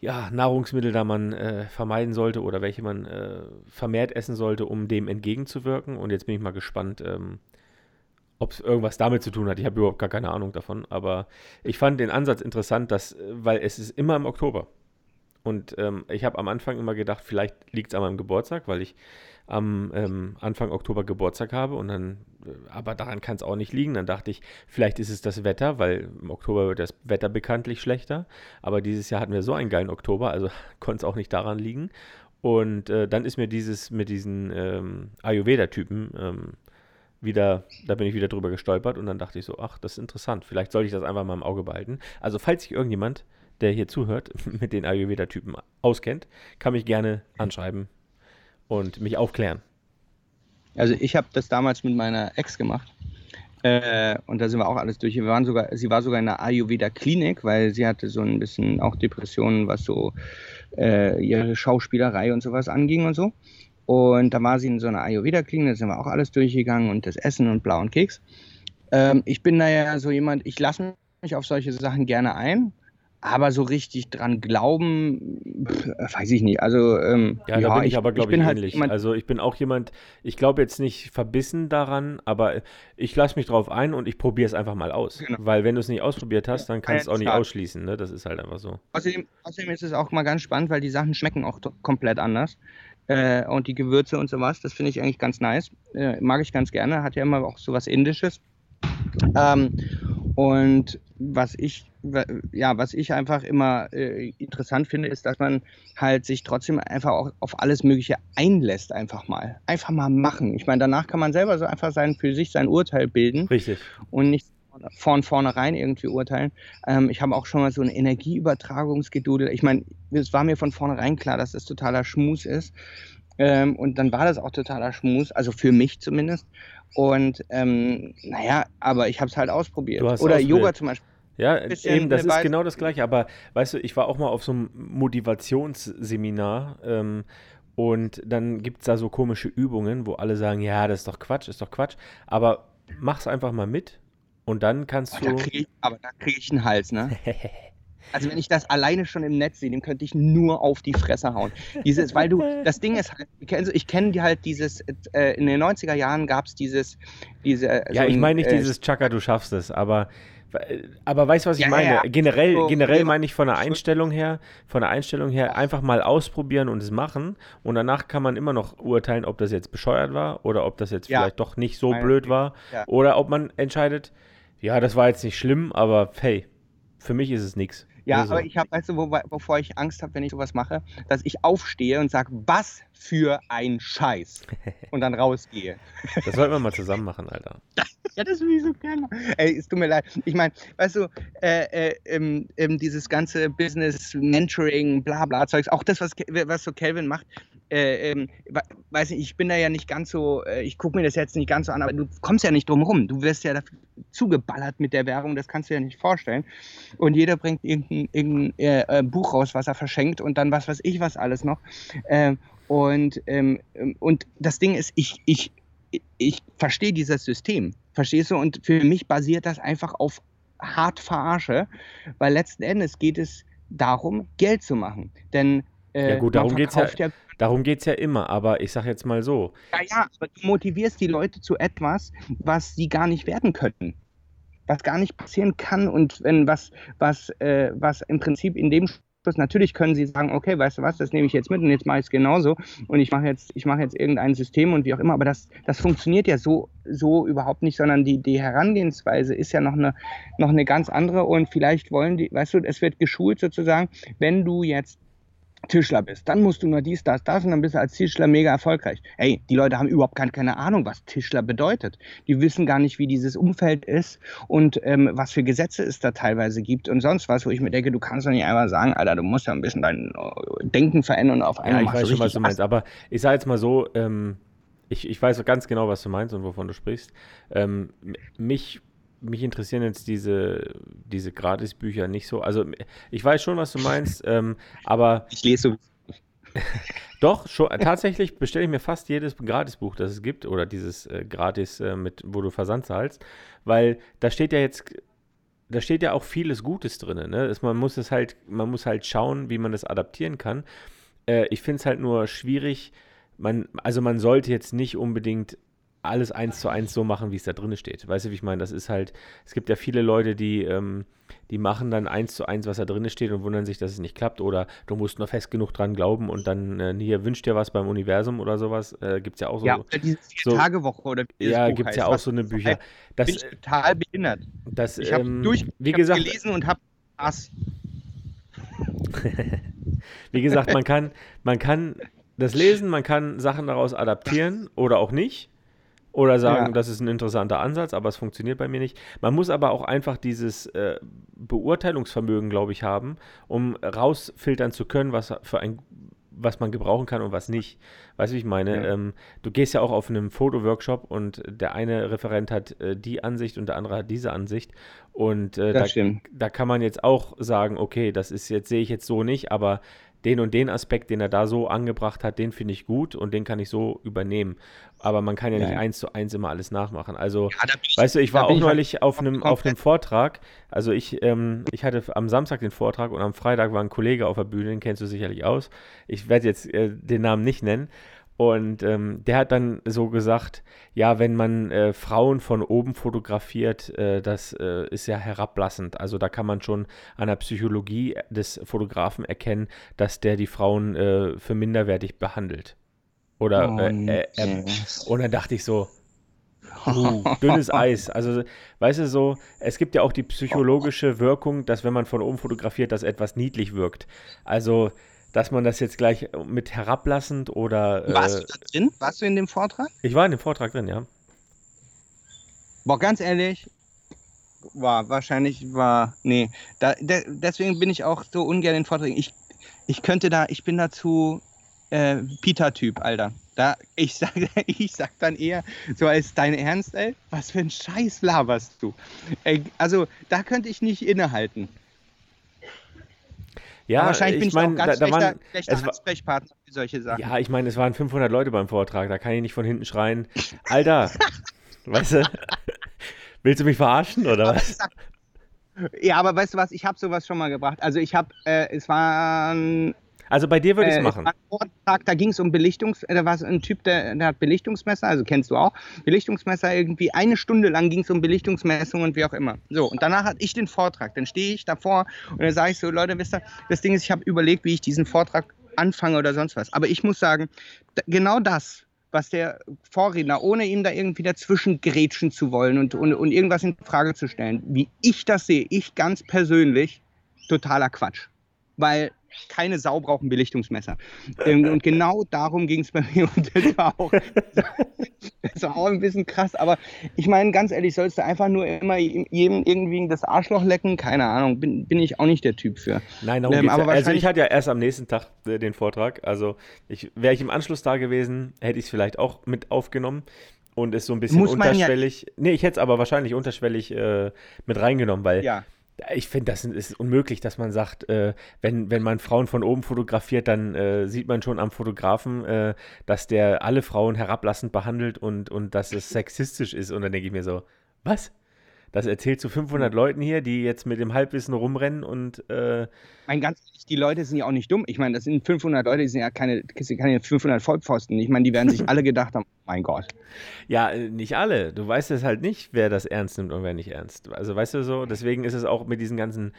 ja, Nahrungsmittel da man äh, vermeiden sollte oder welche man äh, vermehrt essen sollte, um dem entgegenzuwirken. Und jetzt bin ich mal gespannt, ähm, ob es irgendwas damit zu tun hat. Ich habe überhaupt gar keine Ahnung davon. Aber ich fand den Ansatz interessant, dass, weil es ist immer im Oktober. Und ähm, ich habe am Anfang immer gedacht, vielleicht liegt es an meinem Geburtstag, weil ich am ähm, Anfang Oktober Geburtstag habe und dann, äh, aber daran kann es auch nicht liegen. Dann dachte ich, vielleicht ist es das Wetter, weil im Oktober wird das Wetter bekanntlich schlechter. Aber dieses Jahr hatten wir so einen geilen Oktober, also konnte es auch nicht daran liegen. Und äh, dann ist mir dieses mit diesen ähm, Ayurveda-Typen ähm, wieder, da bin ich wieder drüber gestolpert und dann dachte ich so, ach, das ist interessant. Vielleicht sollte ich das einfach mal im Auge behalten. Also, falls sich irgendjemand, der hier zuhört, mit den Ayurveda-Typen auskennt, kann mich gerne anschreiben und mich aufklären. Also ich habe das damals mit meiner Ex gemacht. Äh, und da sind wir auch alles durch. Wir waren sogar, sie war sogar in einer Ayurveda-Klinik, weil sie hatte so ein bisschen auch Depressionen, was so äh, ihre Schauspielerei und sowas anging und so. Und da war sie in so einer Ayurveda-Klinik, da sind wir auch alles durchgegangen und das Essen und Blau und Keks. Ähm, ich bin da ja so jemand, ich lasse mich auf solche Sachen gerne ein. Aber so richtig dran glauben, weiß ich nicht. Also ähm, ja, da bin ich, ich aber glaube ich, ich halt ähnlich. Also ich bin auch jemand, ich glaube jetzt nicht verbissen daran, aber ich lasse mich drauf ein und ich probiere es einfach mal aus. Genau. Weil wenn du es nicht ausprobiert hast, dann kannst du es auch nicht ausschließen. Ne? Das ist halt einfach so. Außerdem, außerdem ist es auch mal ganz spannend, weil die Sachen schmecken auch komplett anders. Äh, und die Gewürze und sowas, das finde ich eigentlich ganz nice. Äh, mag ich ganz gerne. Hat ja immer auch so was Indisches. Ähm, und was ich, ja, was ich einfach immer äh, interessant finde, ist, dass man halt sich trotzdem einfach auch auf alles Mögliche einlässt, einfach mal. Einfach mal machen. Ich meine, danach kann man selber so einfach sein, für sich sein Urteil bilden. Richtig. Und nicht von vornherein irgendwie urteilen. Ähm, ich habe auch schon mal so ein Energieübertragungsgedudel. Ich meine, es war mir von vornherein klar, dass das totaler Schmus ist. Ähm, und dann war das auch totaler Schmus, also für mich zumindest. Und ähm, naja, aber ich habe es halt ausprobiert. Oder ausprobiert. Yoga zum Beispiel. Ja, eben, das ist genau das Gleiche. Aber weißt du, ich war auch mal auf so einem Motivationsseminar ähm, und dann gibt es da so komische Übungen, wo alle sagen, ja, das ist doch Quatsch, ist doch Quatsch. Aber mach's einfach mal mit und dann kannst aber du. Da ich, aber da kriege ich einen Hals, ne? Also wenn ich das alleine schon im Netz sehe, dem könnte ich nur auf die Fresse hauen. Dieses, weil du, das Ding ist halt, ich kenne halt dieses, äh, in den 90er Jahren gab es dieses, diese. Ja, so ich meine nicht äh, dieses Chaka, du schaffst es, aber aber weißt du, was ich ja, meine? Ja, generell, so, generell meine ich von der Einstellung her, von der Einstellung her einfach mal ausprobieren und es machen und danach kann man immer noch urteilen, ob das jetzt bescheuert war oder ob das jetzt vielleicht doch nicht so blöd war oder ob man entscheidet, ja, das war jetzt nicht schlimm, aber hey, für mich ist es nichts. Ja, also. aber ich habe, weißt du, wo, wovor ich Angst habe, wenn ich sowas mache, dass ich aufstehe und sage, was für ein Scheiß. Und dann rausgehe. Das sollten wir mal zusammen machen, Alter. ja, das will ich so gerne. Ey, es tut mir leid. Ich meine, weißt du, äh, äh, ähm, ähm, dieses ganze Business, Mentoring, bla bla Zeugs, auch das, was, was so Calvin macht, äh, ähm, weiß nicht, ich bin da ja nicht ganz so, äh, ich gucke mir das jetzt nicht ganz so an, aber du kommst ja nicht drum rum. Du wirst ja zugeballert mit der Werbung, das kannst du ja nicht vorstellen. Und jeder bringt irgendein, irgendein äh, äh, Buch raus, was er verschenkt und dann was weiß ich was alles noch. Ähm, und, ähm, und das Ding ist, ich, ich ich verstehe dieses System, verstehst du? Und für mich basiert das einfach auf hart Verarsche, weil letzten Endes geht es darum, Geld zu machen. Denn äh, ja gut, darum geht es ja, ja, darum geht's ja immer, aber ich sage jetzt mal so. Ja, ja, aber du motivierst die Leute zu etwas, was sie gar nicht werden können. Was gar nicht passieren kann und wenn was, was, äh, was im Prinzip in dem Natürlich können Sie sagen, okay, weißt du was, das nehme ich jetzt mit und jetzt mache ich es genauso und ich mache jetzt, ich mache jetzt irgendein System und wie auch immer, aber das, das funktioniert ja so, so überhaupt nicht, sondern die, die Herangehensweise ist ja noch eine, noch eine ganz andere und vielleicht wollen die, weißt du, es wird geschult sozusagen, wenn du jetzt Tischler bist, dann musst du nur dies, das, das und dann bist du als Tischler mega erfolgreich. Ey, die Leute haben überhaupt keine, keine Ahnung, was Tischler bedeutet. Die wissen gar nicht, wie dieses Umfeld ist und ähm, was für Gesetze es da teilweise gibt und sonst was, wo ich mir denke, du kannst doch nicht einfach sagen, Alter, du musst ja ein bisschen dein äh, Denken verändern und auf einmal. Ja, ich weiß schon, was du meinst, aber ich sage jetzt mal so, ähm, ich, ich weiß ganz genau, was du meinst und wovon du sprichst. Ähm, mich mich interessieren jetzt diese, diese Gratisbücher nicht so. Also ich weiß schon, was du meinst, ähm, aber. Ich lese. Doch, schon, tatsächlich bestelle ich mir fast jedes Gratisbuch, das es gibt, oder dieses äh, Gratis, äh, mit, wo du Versand zahlst, weil da steht ja jetzt, da steht ja auch vieles Gutes drin. Ne? man muss es halt, man muss halt schauen, wie man das adaptieren kann. Äh, ich finde es halt nur schwierig, man, also man sollte jetzt nicht unbedingt alles eins zu eins so machen, wie es da drin steht. Weißt du, wie ich meine? Das ist halt, es gibt ja viele Leute, die, ähm, die machen dann eins zu eins, was da drin steht und wundern sich, dass es nicht klappt. Oder du musst nur fest genug dran glauben und dann äh, hier wünscht dir was beim Universum oder sowas. Äh, gibt es ja auch so. Ja, diese Vier-Tage-Woche oder Ja, gibt es ja auch so eine Bücher. Das, bin ich total behindert. Das, ich habe ähm, durch, wie gesagt, gelesen und habe Hass. wie gesagt, man kann, man kann das lesen, man kann Sachen daraus adaptieren oder auch nicht. Oder sagen, ja. das ist ein interessanter Ansatz, aber es funktioniert bei mir nicht. Man muss aber auch einfach dieses äh, Beurteilungsvermögen, glaube ich, haben, um rausfiltern zu können, was für ein was man gebrauchen kann und was nicht. Weißt du, wie ich meine? Ja. Ähm, du gehst ja auch auf einem Fotoworkshop und der eine Referent hat äh, die Ansicht und der andere hat diese Ansicht. Und äh, da, da, kann man jetzt auch sagen, okay, das ist jetzt, sehe ich jetzt so nicht, aber den und den Aspekt, den er da so angebracht hat, den finde ich gut und den kann ich so übernehmen. Aber man kann ja, ja nicht eins zu eins immer alles nachmachen. Also, ja, weißt du, ich war auch ich neulich halt auf einem, auf einem Vortrag. Also ich, ähm, ich hatte am Samstag den Vortrag und am Freitag war ein Kollege auf der Bühne, den kennst du sicherlich aus. Ich werde jetzt äh, den Namen nicht nennen. Und ähm, der hat dann so gesagt, ja, wenn man äh, Frauen von oben fotografiert, äh, das äh, ist ja herablassend. Also da kann man schon an der Psychologie des Fotografen erkennen, dass der die Frauen äh, für minderwertig behandelt. Oder oh, äh, äh, und dann dachte ich so, uh, dünnes Eis. Also, weißt du, so, es gibt ja auch die psychologische Wirkung, dass wenn man von oben fotografiert, dass etwas niedlich wirkt. Also, dass man das jetzt gleich mit herablassend oder. Äh, Warst du da drin? Warst du in dem Vortrag? Ich war in dem Vortrag drin, ja. Boah, ganz ehrlich, war wahrscheinlich war. Nee, da, de, deswegen bin ich auch so ungern in Vorträgen. Ich, ich könnte da, ich bin dazu äh, Peter-Typ, Alter. Da, ich, sag, ich sag dann eher, so als dein Ernst, ey, was für ein Scheiß laberst du? Ey, also, da könnte ich nicht innehalten. Ja, Aber wahrscheinlich bin ich, mein, auch ganz da, da schlechter, schlechter Ansprechpartner für solche Sachen. Ja, ich meine, es waren 500 Leute beim Vortrag, da kann ich nicht von hinten schreien, Alter, weißt du, willst du mich verarschen oder was? ja, aber weißt du was, ich habe sowas schon mal gebracht. Also ich habe, äh, es waren also bei dir würde ich es äh, machen. Vortrag, da ging es um Belichtungs, da war ein Typ, der, der, hat Belichtungsmesser, also kennst du auch, Belichtungsmesser irgendwie eine Stunde lang ging es um Belichtungsmessungen und wie auch immer. So, und danach hatte ich den Vortrag, dann stehe ich davor und dann sage ich so, Leute, wisst ihr, das Ding ist, ich habe überlegt, wie ich diesen Vortrag anfange oder sonst was. Aber ich muss sagen, genau das, was der Vorredner, ohne ihm da irgendwie dazwischen grätschen zu wollen und, und, und irgendwas in Frage zu stellen, wie ich das sehe, ich ganz persönlich, totaler Quatsch. Weil keine Sau braucht ein Belichtungsmesser. Ähm, und genau darum ging es bei mir. Und das war, auch, das war auch ein bisschen krass. Aber ich meine, ganz ehrlich, sollst du einfach nur immer jedem irgendwie das Arschloch lecken? Keine Ahnung, bin, bin ich auch nicht der Typ für. Nein, darum ähm, aber ja. Also ich hatte ja erst am nächsten Tag äh, den Vortrag. Also wäre ich im Anschluss da gewesen, hätte ich es vielleicht auch mit aufgenommen und ist so ein bisschen unterschwellig. Ja nee, ich hätte es aber wahrscheinlich unterschwellig äh, mit reingenommen, weil ja Ich finde, das ist unmöglich, dass man sagt, äh, wenn, wenn man Frauen von oben fotografiert, dann äh, sieht man schon am Fotografen, äh, dass der alle Frauen herablassend behandelt und, und dass es sexistisch ist. Und dann denke ich mir so, was? Das erzählt zu 500 Leuten hier, die jetzt mit dem Halbwissen rumrennen und. Äh, mein ganz ehrlich, die Leute sind ja auch nicht dumm. Ich meine, das sind 500 Leute, die sind ja keine, keine 500 Vollpfosten. Ich meine, die werden sich alle gedacht haben, mein Gott. Ja, äh, nicht alle. Du weißt es halt nicht, wer das ernst nimmt und wer nicht ernst. Also, weißt du so, deswegen ist es auch mit diesen ganzen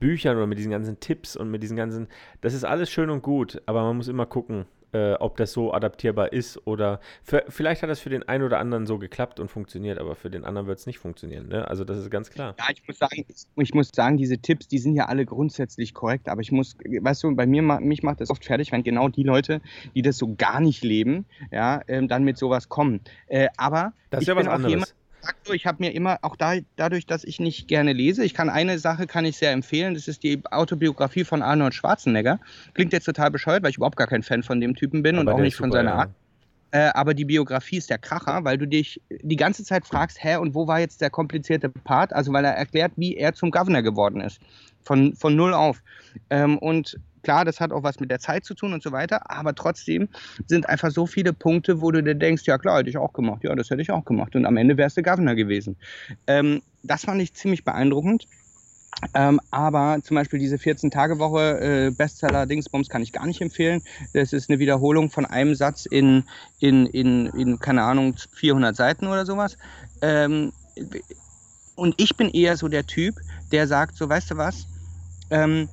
Büchern oder mit diesen ganzen Tipps und mit diesen ganzen, das ist alles schön und gut, aber man muss immer gucken, äh, ob das so adaptierbar ist oder für, vielleicht hat das für den einen oder anderen so geklappt und funktioniert, aber für den anderen wird es nicht funktionieren. Ne? Also das ist ganz klar. Ja, ich muss sagen, ich muss sagen, diese Tipps, die sind ja alle grundsätzlich korrekt, aber ich muss, weißt du, bei mir mich macht das oft fertig, wenn genau die Leute, die das so gar nicht leben, ja, ähm, dann mit sowas kommen. Äh, aber das ist ja was anderes. So, ich habe mir immer, auch da, dadurch, dass ich nicht gerne lese, ich kann eine Sache kann ich sehr empfehlen, das ist die Autobiografie von Arnold Schwarzenegger. Klingt jetzt total bescheuert, weil ich überhaupt gar kein Fan von dem Typen bin Aber und auch nicht von seiner Art. Äh, aber die Biografie ist der Kracher, weil du dich die ganze Zeit fragst, hä, und wo war jetzt der komplizierte Part? Also, weil er erklärt, wie er zum Governor geworden ist. Von, von null auf. Ähm, und Klar, das hat auch was mit der Zeit zu tun und so weiter, aber trotzdem sind einfach so viele Punkte, wo du dir denkst, ja klar, hätte ich auch gemacht, ja, das hätte ich auch gemacht. Und am Ende wärst du Governor gewesen. Ähm, das fand ich ziemlich beeindruckend. Ähm, aber zum Beispiel diese 14-Tage-Woche äh, Bestseller Dingsbums kann ich gar nicht empfehlen. Das ist eine Wiederholung von einem Satz in, in, in, in keine Ahnung, 400 Seiten oder sowas. Ähm, und ich bin eher so der Typ, der sagt, so weißt du was, ähm,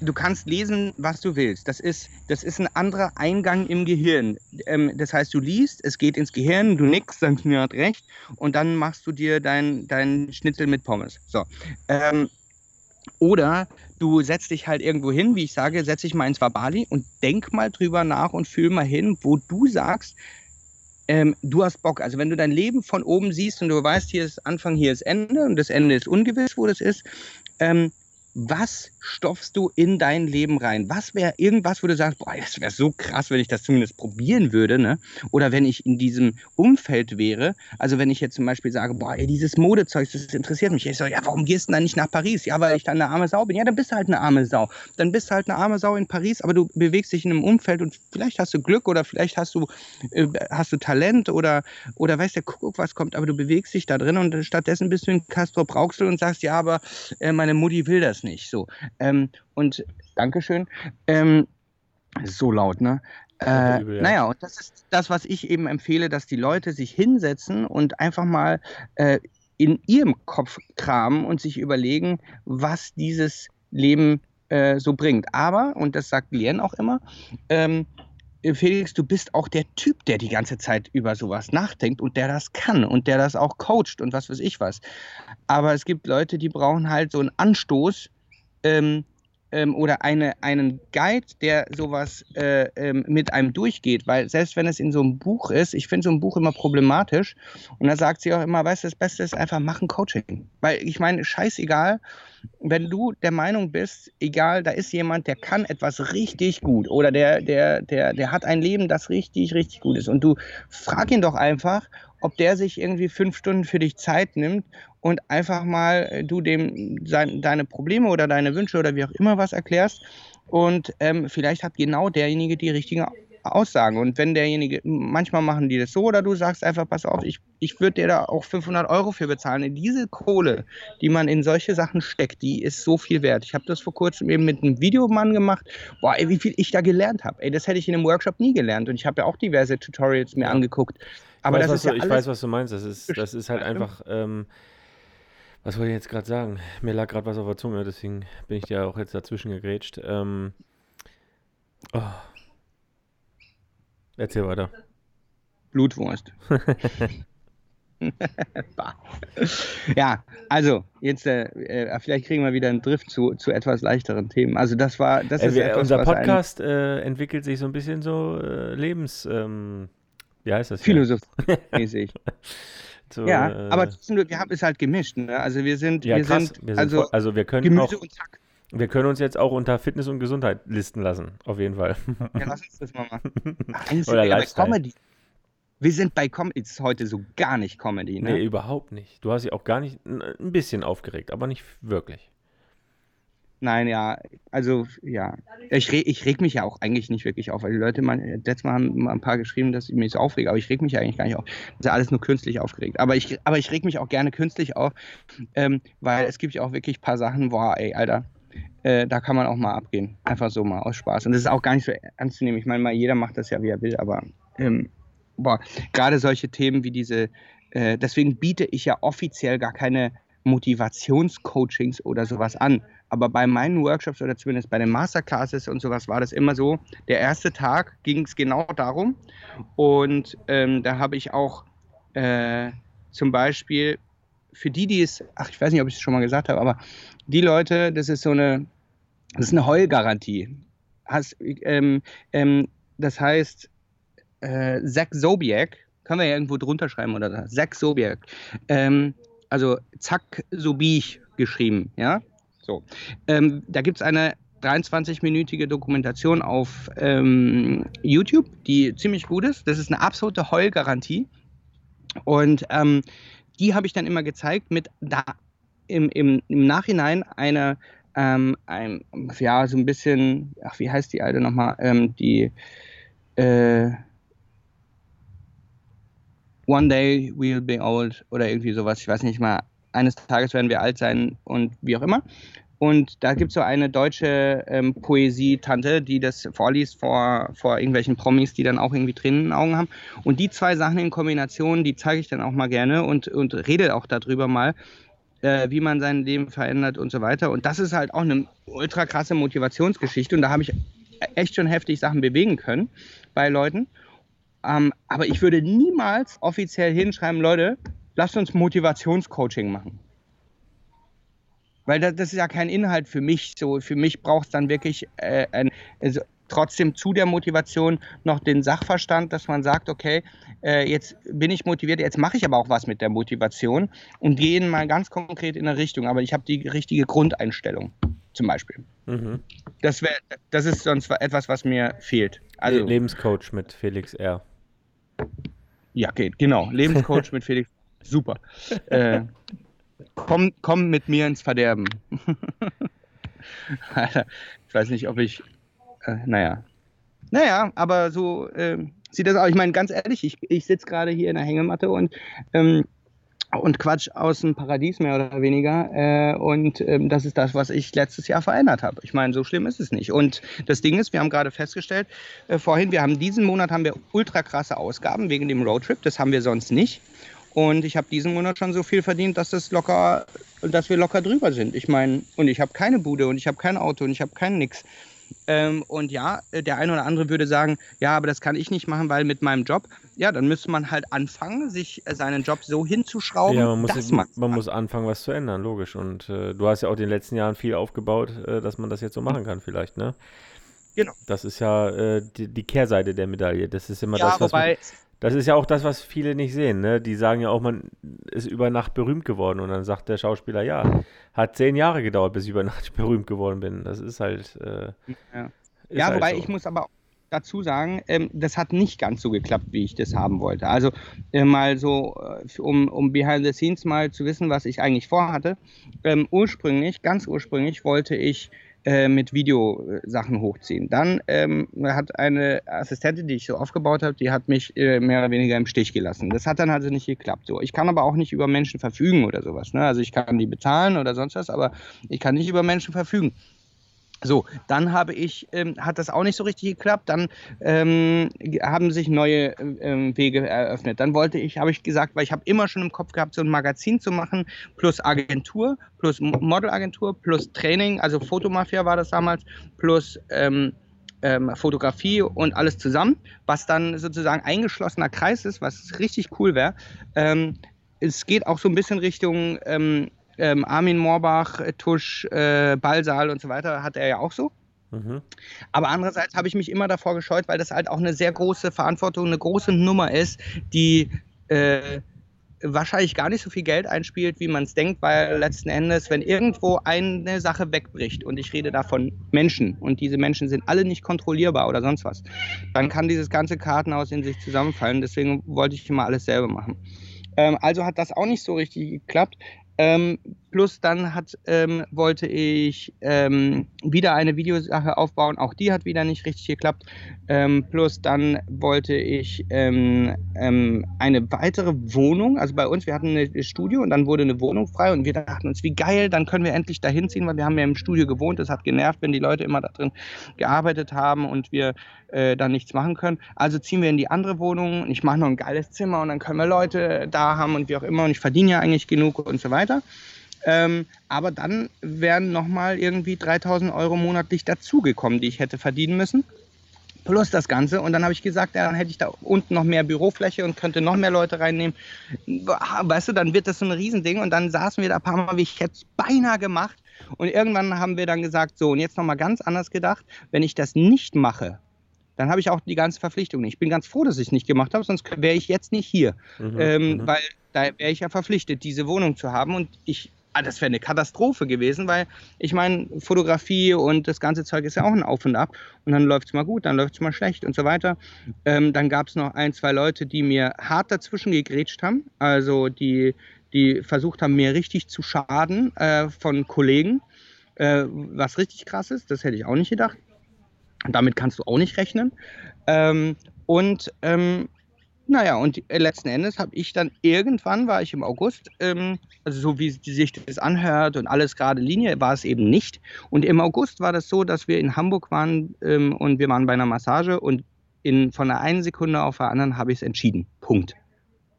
du kannst lesen, was du willst. Das ist, das ist ein anderer Eingang im Gehirn. Ähm, das heißt, du liest, es geht ins Gehirn, du nickst, sagst mir hat recht und dann machst du dir dein, dein Schnitzel mit Pommes. So. Ähm, oder du setzt dich halt irgendwo hin, wie ich sage, setz dich mal ins Wabali und denk mal drüber nach und fühl mal hin, wo du sagst, ähm, du hast Bock. Also wenn du dein Leben von oben siehst und du weißt, hier ist Anfang, hier ist Ende und das Ende ist ungewiss, wo das ist, ähm, was stopfst du in dein Leben rein? Was wäre irgendwas, wo du sagst, boah, das wäre so krass, wenn ich das zumindest probieren würde, ne? Oder wenn ich in diesem Umfeld wäre. Also wenn ich jetzt zum Beispiel sage, boah, ey, dieses Modezeug, das interessiert mich. Ich so, ja, warum gehst du dann nicht nach Paris? Ja, weil ich dann eine arme Sau bin. Ja, dann bist du halt eine arme Sau. Dann bist du halt eine arme Sau in Paris, aber du bewegst dich in einem Umfeld und vielleicht hast du Glück oder vielleicht hast du, äh, hast du Talent oder, oder weißt der Kuckuck, was kommt, aber du bewegst dich da drin und stattdessen bist du in Castro Brauxel und sagst, ja, aber äh, meine Mutti will das nicht. So. Ähm, und Dankeschön. Ähm, so laut, ne? Äh, übel, ja. Naja, und das ist das, was ich eben empfehle, dass die Leute sich hinsetzen und einfach mal äh, in ihrem Kopf kramen und sich überlegen, was dieses Leben äh, so bringt. Aber, und das sagt Lien auch immer, ähm, Felix, du bist auch der Typ, der die ganze Zeit über sowas nachdenkt und der das kann und der das auch coacht und was weiß ich was. Aber es gibt Leute, die brauchen halt so einen Anstoß, ähm, ähm, oder eine, einen Guide, der sowas äh, ähm, mit einem durchgeht, weil selbst wenn es in so einem Buch ist, ich finde so ein Buch immer problematisch. Und da sagt sie auch immer, weißt du, das Beste ist einfach machen Coaching, weil ich meine, scheißegal, wenn du der Meinung bist, egal, da ist jemand, der kann etwas richtig gut. Oder der, der, der, der hat ein Leben, das richtig, richtig gut ist. Und du frag ihn doch einfach, ob der sich irgendwie fünf Stunden für dich Zeit nimmt und einfach mal äh, du dem sein, deine Probleme oder deine Wünsche oder wie auch immer was erklärst. Und ähm, vielleicht hat genau derjenige die richtigen Aussagen. Und wenn derjenige, manchmal machen die das so, oder du sagst einfach, pass auf, ich, ich würde dir da auch 500 Euro für bezahlen. Und diese Kohle, die man in solche Sachen steckt, die ist so viel wert. Ich habe das vor kurzem eben mit einem Videomann gemacht. Boah, ey, wie viel ich da gelernt habe. Ey, das hätte ich in einem Workshop nie gelernt. Und ich habe ja auch diverse Tutorials mir angeguckt. Aber weiß, das ist ja du, ich weiß, was du meinst. Das ist, das ist halt einfach. Ähm, was wollte ich jetzt gerade sagen? Mir lag gerade was auf der Zunge, deswegen bin ich dir auch jetzt dazwischen gegrätscht. Ähm, oh. Erzähl weiter. Blutwurst. ja, also jetzt äh, äh, vielleicht kriegen wir wieder einen Drift zu, zu etwas leichteren Themen. Also das war, das äh, ist wir, etwas, unser Podcast äh, entwickelt sich so ein bisschen so äh, Lebens, ähm, wie heißt das? Philosophie-mäßig. so, ja, äh, aber wir haben es halt gemischt. Ne? Also wir sind, ja, wir, krass. sind wir sind, also, also wir können Gemüse auch, und Zack. Wir können uns jetzt auch unter Fitness und Gesundheit listen lassen, auf jeden Fall. Ja, lass uns das mal machen. Oder Lifestyle. Comedy. Wir sind bei Comedy, ist heute so gar nicht Comedy, ne? Nee, überhaupt nicht. Du hast dich auch gar nicht ein bisschen aufgeregt, aber nicht wirklich. Nein, ja, also ja, ich, re ich reg mich ja auch eigentlich nicht wirklich auf, weil die Leute, mal, letztes Mal haben mal ein paar geschrieben, dass ich mich so aufrege, aber ich reg mich eigentlich gar nicht auf. Das ist ja alles nur künstlich aufgeregt. Aber ich, aber ich reg mich auch gerne künstlich auf, ähm, weil es gibt ja auch wirklich ein paar Sachen, boah, ey, Alter, äh, da kann man auch mal abgehen. Einfach so mal aus Spaß. Und das ist auch gar nicht so ernst zu nehmen. Ich meine mal, jeder macht das ja, wie er will, aber ähm, boah, gerade solche Themen wie diese, äh, deswegen biete ich ja offiziell gar keine Motivationscoachings oder sowas an. Aber bei meinen Workshops oder zumindest bei den Masterclasses und sowas war das immer so. Der erste Tag ging es genau darum. Und ähm, da habe ich auch äh, zum Beispiel für die, die es, ach, ich weiß nicht, ob ich es schon mal gesagt habe, aber die Leute, das ist so eine, das ist eine Heulgarantie. Hast, ähm, ähm, das heißt, äh, Zach Sobiek, können wir ja irgendwo drunter schreiben oder so. Zach Sobiek, ähm, also Zack Sobich geschrieben, ja. So. Ähm, da gibt es eine 23-minütige Dokumentation auf ähm, YouTube, die ziemlich gut ist. Das ist eine absolute Heulgarantie. Und ähm, die habe ich dann immer gezeigt mit da im, im, im Nachhinein eine, ähm, ein, ja, so ein bisschen, ach, wie heißt die alte nochmal? Ähm, die, äh, One day we'll be old oder irgendwie sowas, ich weiß nicht mal, eines Tages werden wir alt sein und wie auch immer. Und da gibt es so eine deutsche ähm, Poesie-Tante, die das vorliest vor, vor irgendwelchen Promis, die dann auch irgendwie Tränen in den Augen haben. Und die zwei Sachen in Kombination, die zeige ich dann auch mal gerne und, und rede auch darüber mal, äh, wie man sein Leben verändert und so weiter. Und das ist halt auch eine ultra krasse Motivationsgeschichte. Und da habe ich echt schon heftig Sachen bewegen können bei Leuten. Ähm, aber ich würde niemals offiziell hinschreiben, Leute, lasst uns Motivationscoaching machen. Weil das, das, ist ja kein Inhalt für mich. So, für mich braucht es dann wirklich äh, ein, also trotzdem zu der Motivation noch den Sachverstand, dass man sagt, okay, äh, jetzt bin ich motiviert, jetzt mache ich aber auch was mit der Motivation und gehe mal ganz konkret in eine Richtung. Aber ich habe die richtige Grundeinstellung, zum Beispiel. Mhm. Das, wär, das ist sonst etwas, was mir fehlt. Also, Lebenscoach mit Felix R. Ja, geht, genau. Lebenscoach mit Felix. Super. Äh, komm, komm mit mir ins Verderben. ich weiß nicht, ob ich. Äh, naja. Naja, aber so äh, sieht das aus. Ich meine, ganz ehrlich, ich, ich sitze gerade hier in der Hängematte und ähm, und Quatsch aus dem Paradies mehr oder weniger. Äh, und ähm, das ist das, was ich letztes Jahr verändert habe. Ich meine, so schlimm ist es nicht. Und das Ding ist, wir haben gerade festgestellt, äh, vorhin, wir haben diesen Monat haben wir ultra krasse Ausgaben wegen dem Roadtrip. Das haben wir sonst nicht. Und ich habe diesen Monat schon so viel verdient, dass das locker, dass wir locker drüber sind. Ich meine, und ich habe keine Bude und ich habe kein Auto und ich habe keinen nix. Ähm, und ja, der eine oder andere würde sagen, ja, aber das kann ich nicht machen, weil mit meinem Job, ja, dann müsste man halt anfangen, sich äh, seinen Job so hinzuschrauben, ja, man muss, dass man, man muss anfangen, was zu ändern, logisch. Und äh, du hast ja auch in den letzten Jahren viel aufgebaut, äh, dass man das jetzt so machen kann, vielleicht, ne? Genau. Das ist ja äh, die, die, Kehrseite der Medaille. Das ist immer ja, das, was wobei, man, das ist ja auch das, was viele nicht sehen. Ne? Die sagen ja auch, man ist über Nacht berühmt geworden. Und dann sagt der Schauspieler, ja, hat zehn Jahre gedauert, bis ich über Nacht berühmt geworden bin. Das ist halt. Äh, ja, ja halt wobei so. ich muss aber dazu sagen, ähm, das hat nicht ganz so geklappt, wie ich das haben wollte. Also äh, mal so, äh, um, um behind the scenes mal zu wissen, was ich eigentlich vorhatte. Ähm, ursprünglich, ganz ursprünglich wollte ich äh, mit Videosachen hochziehen. Dann ähm, hat eine Assistentin, die ich so aufgebaut habe, die hat mich äh, mehr oder weniger im Stich gelassen. Das hat dann also nicht geklappt. So, ich kann aber auch nicht über Menschen verfügen oder sowas. Ne? Also ich kann die bezahlen oder sonst was, aber ich kann nicht über Menschen verfügen. So, dann habe ich, ähm, hat das auch nicht so richtig geklappt. Dann ähm, haben sich neue ähm, Wege eröffnet. Dann wollte ich, habe ich gesagt, weil ich habe immer schon im Kopf gehabt, so ein Magazin zu machen, plus Agentur, plus Modelagentur, plus Training, also Fotomafia war das damals, plus ähm, ähm, Fotografie und alles zusammen, was dann sozusagen eingeschlossener Kreis ist, was richtig cool wäre. Ähm, es geht auch so ein bisschen Richtung ähm, Armin Moorbach, äh, Tusch, äh, Ballsaal und so weiter hat er ja auch so. Mhm. Aber andererseits habe ich mich immer davor gescheut, weil das halt auch eine sehr große Verantwortung, eine große Nummer ist, die äh, wahrscheinlich gar nicht so viel Geld einspielt, wie man es denkt, weil letzten Endes, wenn irgendwo eine Sache wegbricht und ich rede da von Menschen und diese Menschen sind alle nicht kontrollierbar oder sonst was, dann kann dieses ganze Kartenhaus in sich zusammenfallen. Deswegen wollte ich immer alles selber machen. Ähm, also hat das auch nicht so richtig geklappt. Ähm, plus dann hat, ähm, wollte ich ähm, wieder eine Videosache aufbauen. Auch die hat wieder nicht richtig geklappt. Ähm, plus dann wollte ich ähm, ähm, eine weitere Wohnung. Also bei uns, wir hatten ein Studio und dann wurde eine Wohnung frei und wir dachten uns, wie geil, dann können wir endlich dahin ziehen, weil wir haben ja im Studio gewohnt. Es hat genervt, wenn die Leute immer da drin gearbeitet haben und wir äh, dann nichts machen können. Also ziehen wir in die andere Wohnung. Ich mache noch ein geiles Zimmer und dann können wir Leute da haben und wie auch immer. Und ich verdiene ja eigentlich genug und so weiter. Ähm, aber dann wären nochmal irgendwie 3000 Euro monatlich dazugekommen, die ich hätte verdienen müssen. Plus das Ganze. Und dann habe ich gesagt, ja, dann hätte ich da unten noch mehr Bürofläche und könnte noch mehr Leute reinnehmen. Weißt du, dann wird das so ein Riesending. Und dann saßen wir da ein paar Mal, wie ich hätte es beinahe gemacht. Und irgendwann haben wir dann gesagt, so, und jetzt nochmal ganz anders gedacht, wenn ich das nicht mache, dann habe ich auch die ganze Verpflichtung nicht. Ich bin ganz froh, dass ich es nicht gemacht habe, sonst wäre ich jetzt nicht hier. Mhm, ähm, mhm. Weil da wäre ich ja verpflichtet, diese Wohnung zu haben. Und ich ah, das wäre eine Katastrophe gewesen, weil ich meine, Fotografie und das ganze Zeug ist ja auch ein Auf und Ab. Und dann läuft es mal gut, dann läuft es mal schlecht und so weiter. Ähm, dann gab es noch ein, zwei Leute, die mir hart dazwischen gegrätscht haben. Also die, die versucht haben, mir richtig zu schaden äh, von Kollegen. Äh, was richtig krass ist, das hätte ich auch nicht gedacht. Damit kannst du auch nicht rechnen. Ähm, und ähm, naja, und äh, letzten Endes habe ich dann irgendwann, war ich im August, ähm, also so wie sich das anhört und alles gerade Linie, war es eben nicht. Und im August war das so, dass wir in Hamburg waren ähm, und wir waren bei einer Massage und in, von der einen Sekunde auf der anderen habe ich es entschieden. Punkt.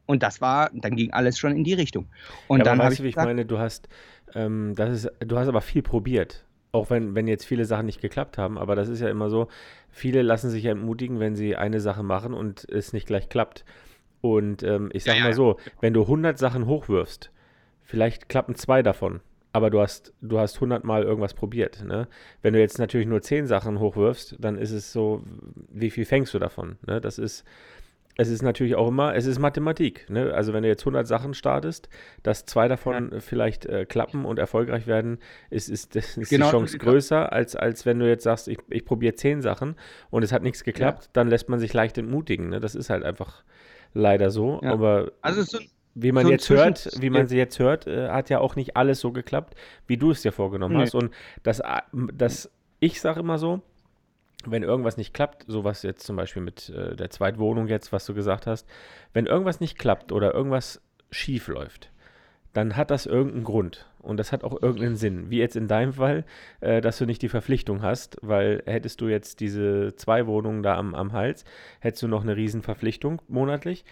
Und das war, dann ging alles schon in die Richtung. Und ja, dann habe ich, wie ich meine, du hast, ähm, das ist, du hast aber viel probiert. Auch wenn, wenn jetzt viele Sachen nicht geklappt haben, aber das ist ja immer so, viele lassen sich entmutigen, wenn sie eine Sache machen und es nicht gleich klappt. Und ähm, ich sage ja, mal so, wenn du 100 Sachen hochwirfst, vielleicht klappen zwei davon, aber du hast, du hast 100 Mal irgendwas probiert. Ne? Wenn du jetzt natürlich nur 10 Sachen hochwirfst, dann ist es so, wie viel fängst du davon? Ne? Das ist, es ist natürlich auch immer, es ist Mathematik. Ne? Also wenn du jetzt 100 Sachen startest, dass zwei davon ja. vielleicht äh, klappen und erfolgreich werden, ist, ist, ist genau. die Chance größer, als, als wenn du jetzt sagst, ich, ich probiere 10 Sachen und es hat nichts geklappt, ja. dann lässt man sich leicht entmutigen. Ne? Das ist halt einfach leider so. Ja. Aber also so wie man so jetzt hört, wie man sie jetzt hört, äh, hat ja auch nicht alles so geklappt, wie du es dir vorgenommen nee. hast. Und das, äh, das ich sage immer so, wenn irgendwas nicht klappt, sowas jetzt zum Beispiel mit äh, der Zweitwohnung jetzt, was du gesagt hast, wenn irgendwas nicht klappt oder irgendwas schief läuft, dann hat das irgendeinen Grund und das hat auch irgendeinen Sinn. Wie jetzt in deinem Fall, äh, dass du nicht die Verpflichtung hast, weil hättest du jetzt diese zwei Wohnungen da am, am Hals, hättest du noch eine Riesenverpflichtung monatlich.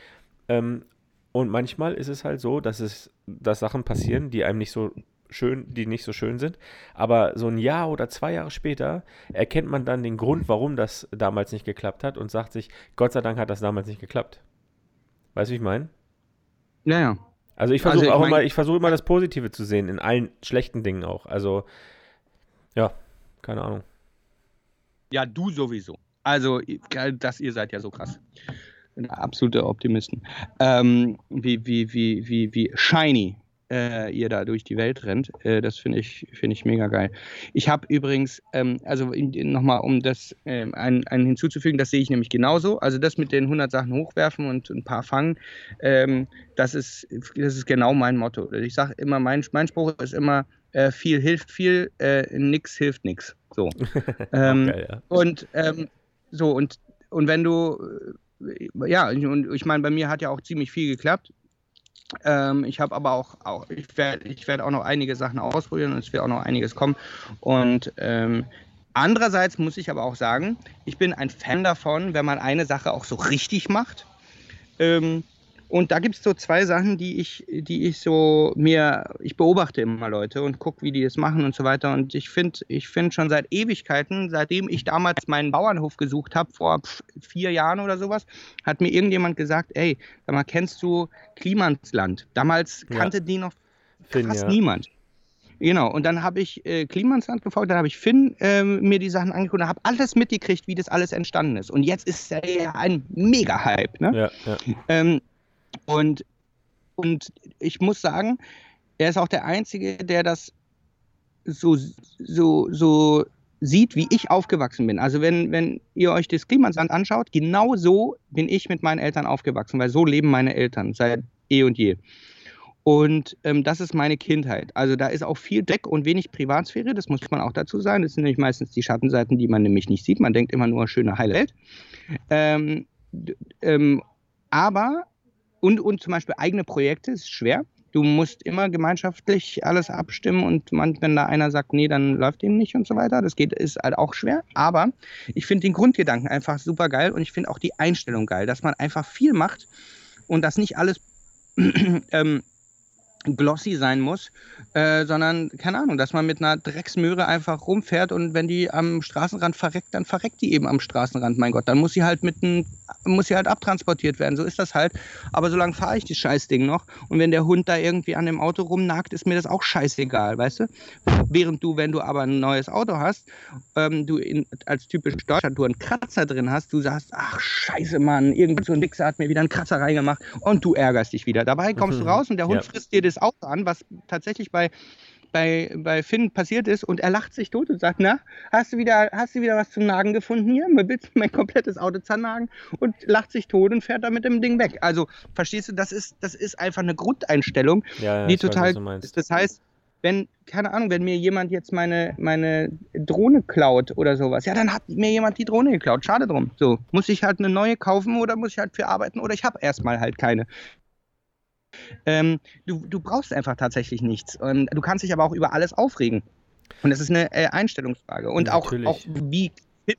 Ähm, und manchmal ist es halt so, dass es, dass Sachen passieren, die einem nicht so schön, die nicht so schön sind. Aber so ein Jahr oder zwei Jahre später erkennt man dann den Grund, warum das damals nicht geklappt hat und sagt sich, Gott sei Dank hat das damals nicht geklappt. Weißt du, wie ich meine? Ja, ja. Also ich versuche also auch mein, immer, ich versuche immer das Positive zu sehen, in allen schlechten Dingen auch. Also, ja, keine Ahnung. Ja, du sowieso. Also, dass ihr seid ja so krass. Absolute Optimisten. Ähm, wie, wie, wie, wie, wie shiny äh, ihr da durch die Welt rennt. Äh, das finde ich, find ich mega geil. Ich habe übrigens, ähm, also nochmal, um das ähm, einen, einen hinzuzufügen, das sehe ich nämlich genauso. Also das mit den 100 Sachen hochwerfen und ein paar fangen, ähm, das, ist, das ist genau mein Motto. Ich sage immer, mein, mein Spruch ist immer, äh, viel hilft viel, äh, nix hilft nix. So. ähm, okay, ja. Und ähm, so, und, und wenn du, äh, ja, und ich meine, bei mir hat ja auch ziemlich viel geklappt. Ähm, ich habe aber auch, auch ich werde ich werd auch noch einige Sachen ausprobieren und es wird auch noch einiges kommen. Und ähm, andererseits muss ich aber auch sagen, ich bin ein Fan davon, wenn man eine Sache auch so richtig macht. Ähm, und da gibt es so zwei Sachen, die ich, die ich so mir, ich beobachte immer Leute und gucke, wie die das machen und so weiter. Und ich finde ich find schon seit Ewigkeiten, seitdem ich damals meinen Bauernhof gesucht habe, vor vier Jahren oder sowas, hat mir irgendjemand gesagt, ey, sag mal, kennst du Klimansland? Damals kannte ja. die noch fast ja. niemand. Genau, und dann habe ich äh, Klimansland gefolgt, dann habe ich Finn äh, mir die Sachen angeguckt und habe alles mitgekriegt, wie das alles entstanden ist. Und jetzt ist er ja ein Mega-Hype. Ne? Ja, ja. Ähm, und, und ich muss sagen, er ist auch der Einzige, der das so, so, so sieht, wie ich aufgewachsen bin. Also wenn, wenn ihr euch das Klimasand anschaut, genau so bin ich mit meinen Eltern aufgewachsen, weil so leben meine Eltern seit eh und je. Und ähm, das ist meine Kindheit. Also da ist auch viel Deck und wenig Privatsphäre, das muss man auch dazu sagen. Das sind nämlich meistens die Schattenseiten, die man nämlich nicht sieht. Man denkt immer nur schöne heile Welt. Ähm, ähm, aber, und, und zum Beispiel eigene Projekte ist schwer. Du musst immer gemeinschaftlich alles abstimmen und man, wenn da einer sagt, nee, dann läuft dem nicht und so weiter. Das geht, ist halt auch schwer. Aber ich finde den Grundgedanken einfach super geil und ich finde auch die Einstellung geil, dass man einfach viel macht und das nicht alles ähm, glossy sein muss, äh, sondern, keine Ahnung, dass man mit einer Drecksmöhre einfach rumfährt und wenn die am Straßenrand verreckt, dann verreckt die eben am Straßenrand, mein Gott. Dann muss sie halt mit ein, muss sie halt abtransportiert werden. So ist das halt. Aber solange fahre ich das Scheißding noch und wenn der Hund da irgendwie an dem Auto rumnagt, ist mir das auch scheißegal, weißt du? Während du, wenn du aber ein neues Auto hast, ähm, du in, als typisch Deutscher, du einen Kratzer drin hast, du sagst, ach scheiße Mann, irgend so ein Wichser hat mir wieder einen Kratzer reingemacht und du ärgerst dich wieder. Dabei kommst du raus und der Hund ja. frisst dir das das Auto an, was tatsächlich bei, bei, bei Finn passiert ist und er lacht sich tot und sagt, na, hast du wieder, hast du wieder was zum Nagen gefunden hier? Willst du mein komplettes Auto zernagen? Und lacht sich tot und fährt da mit dem Ding weg. Also, verstehst du, das ist, das ist einfach eine Grundeinstellung, ja, ja, die total, weiß, das heißt, wenn, keine Ahnung, wenn mir jemand jetzt meine, meine Drohne klaut oder sowas, ja, dann hat mir jemand die Drohne geklaut. Schade drum. So, muss ich halt eine neue kaufen oder muss ich halt für arbeiten oder ich habe erstmal halt keine. Ähm, du, du brauchst einfach tatsächlich nichts. Und du kannst dich aber auch über alles aufregen. Und das ist eine äh, Einstellungsfrage. Und auch, auch wie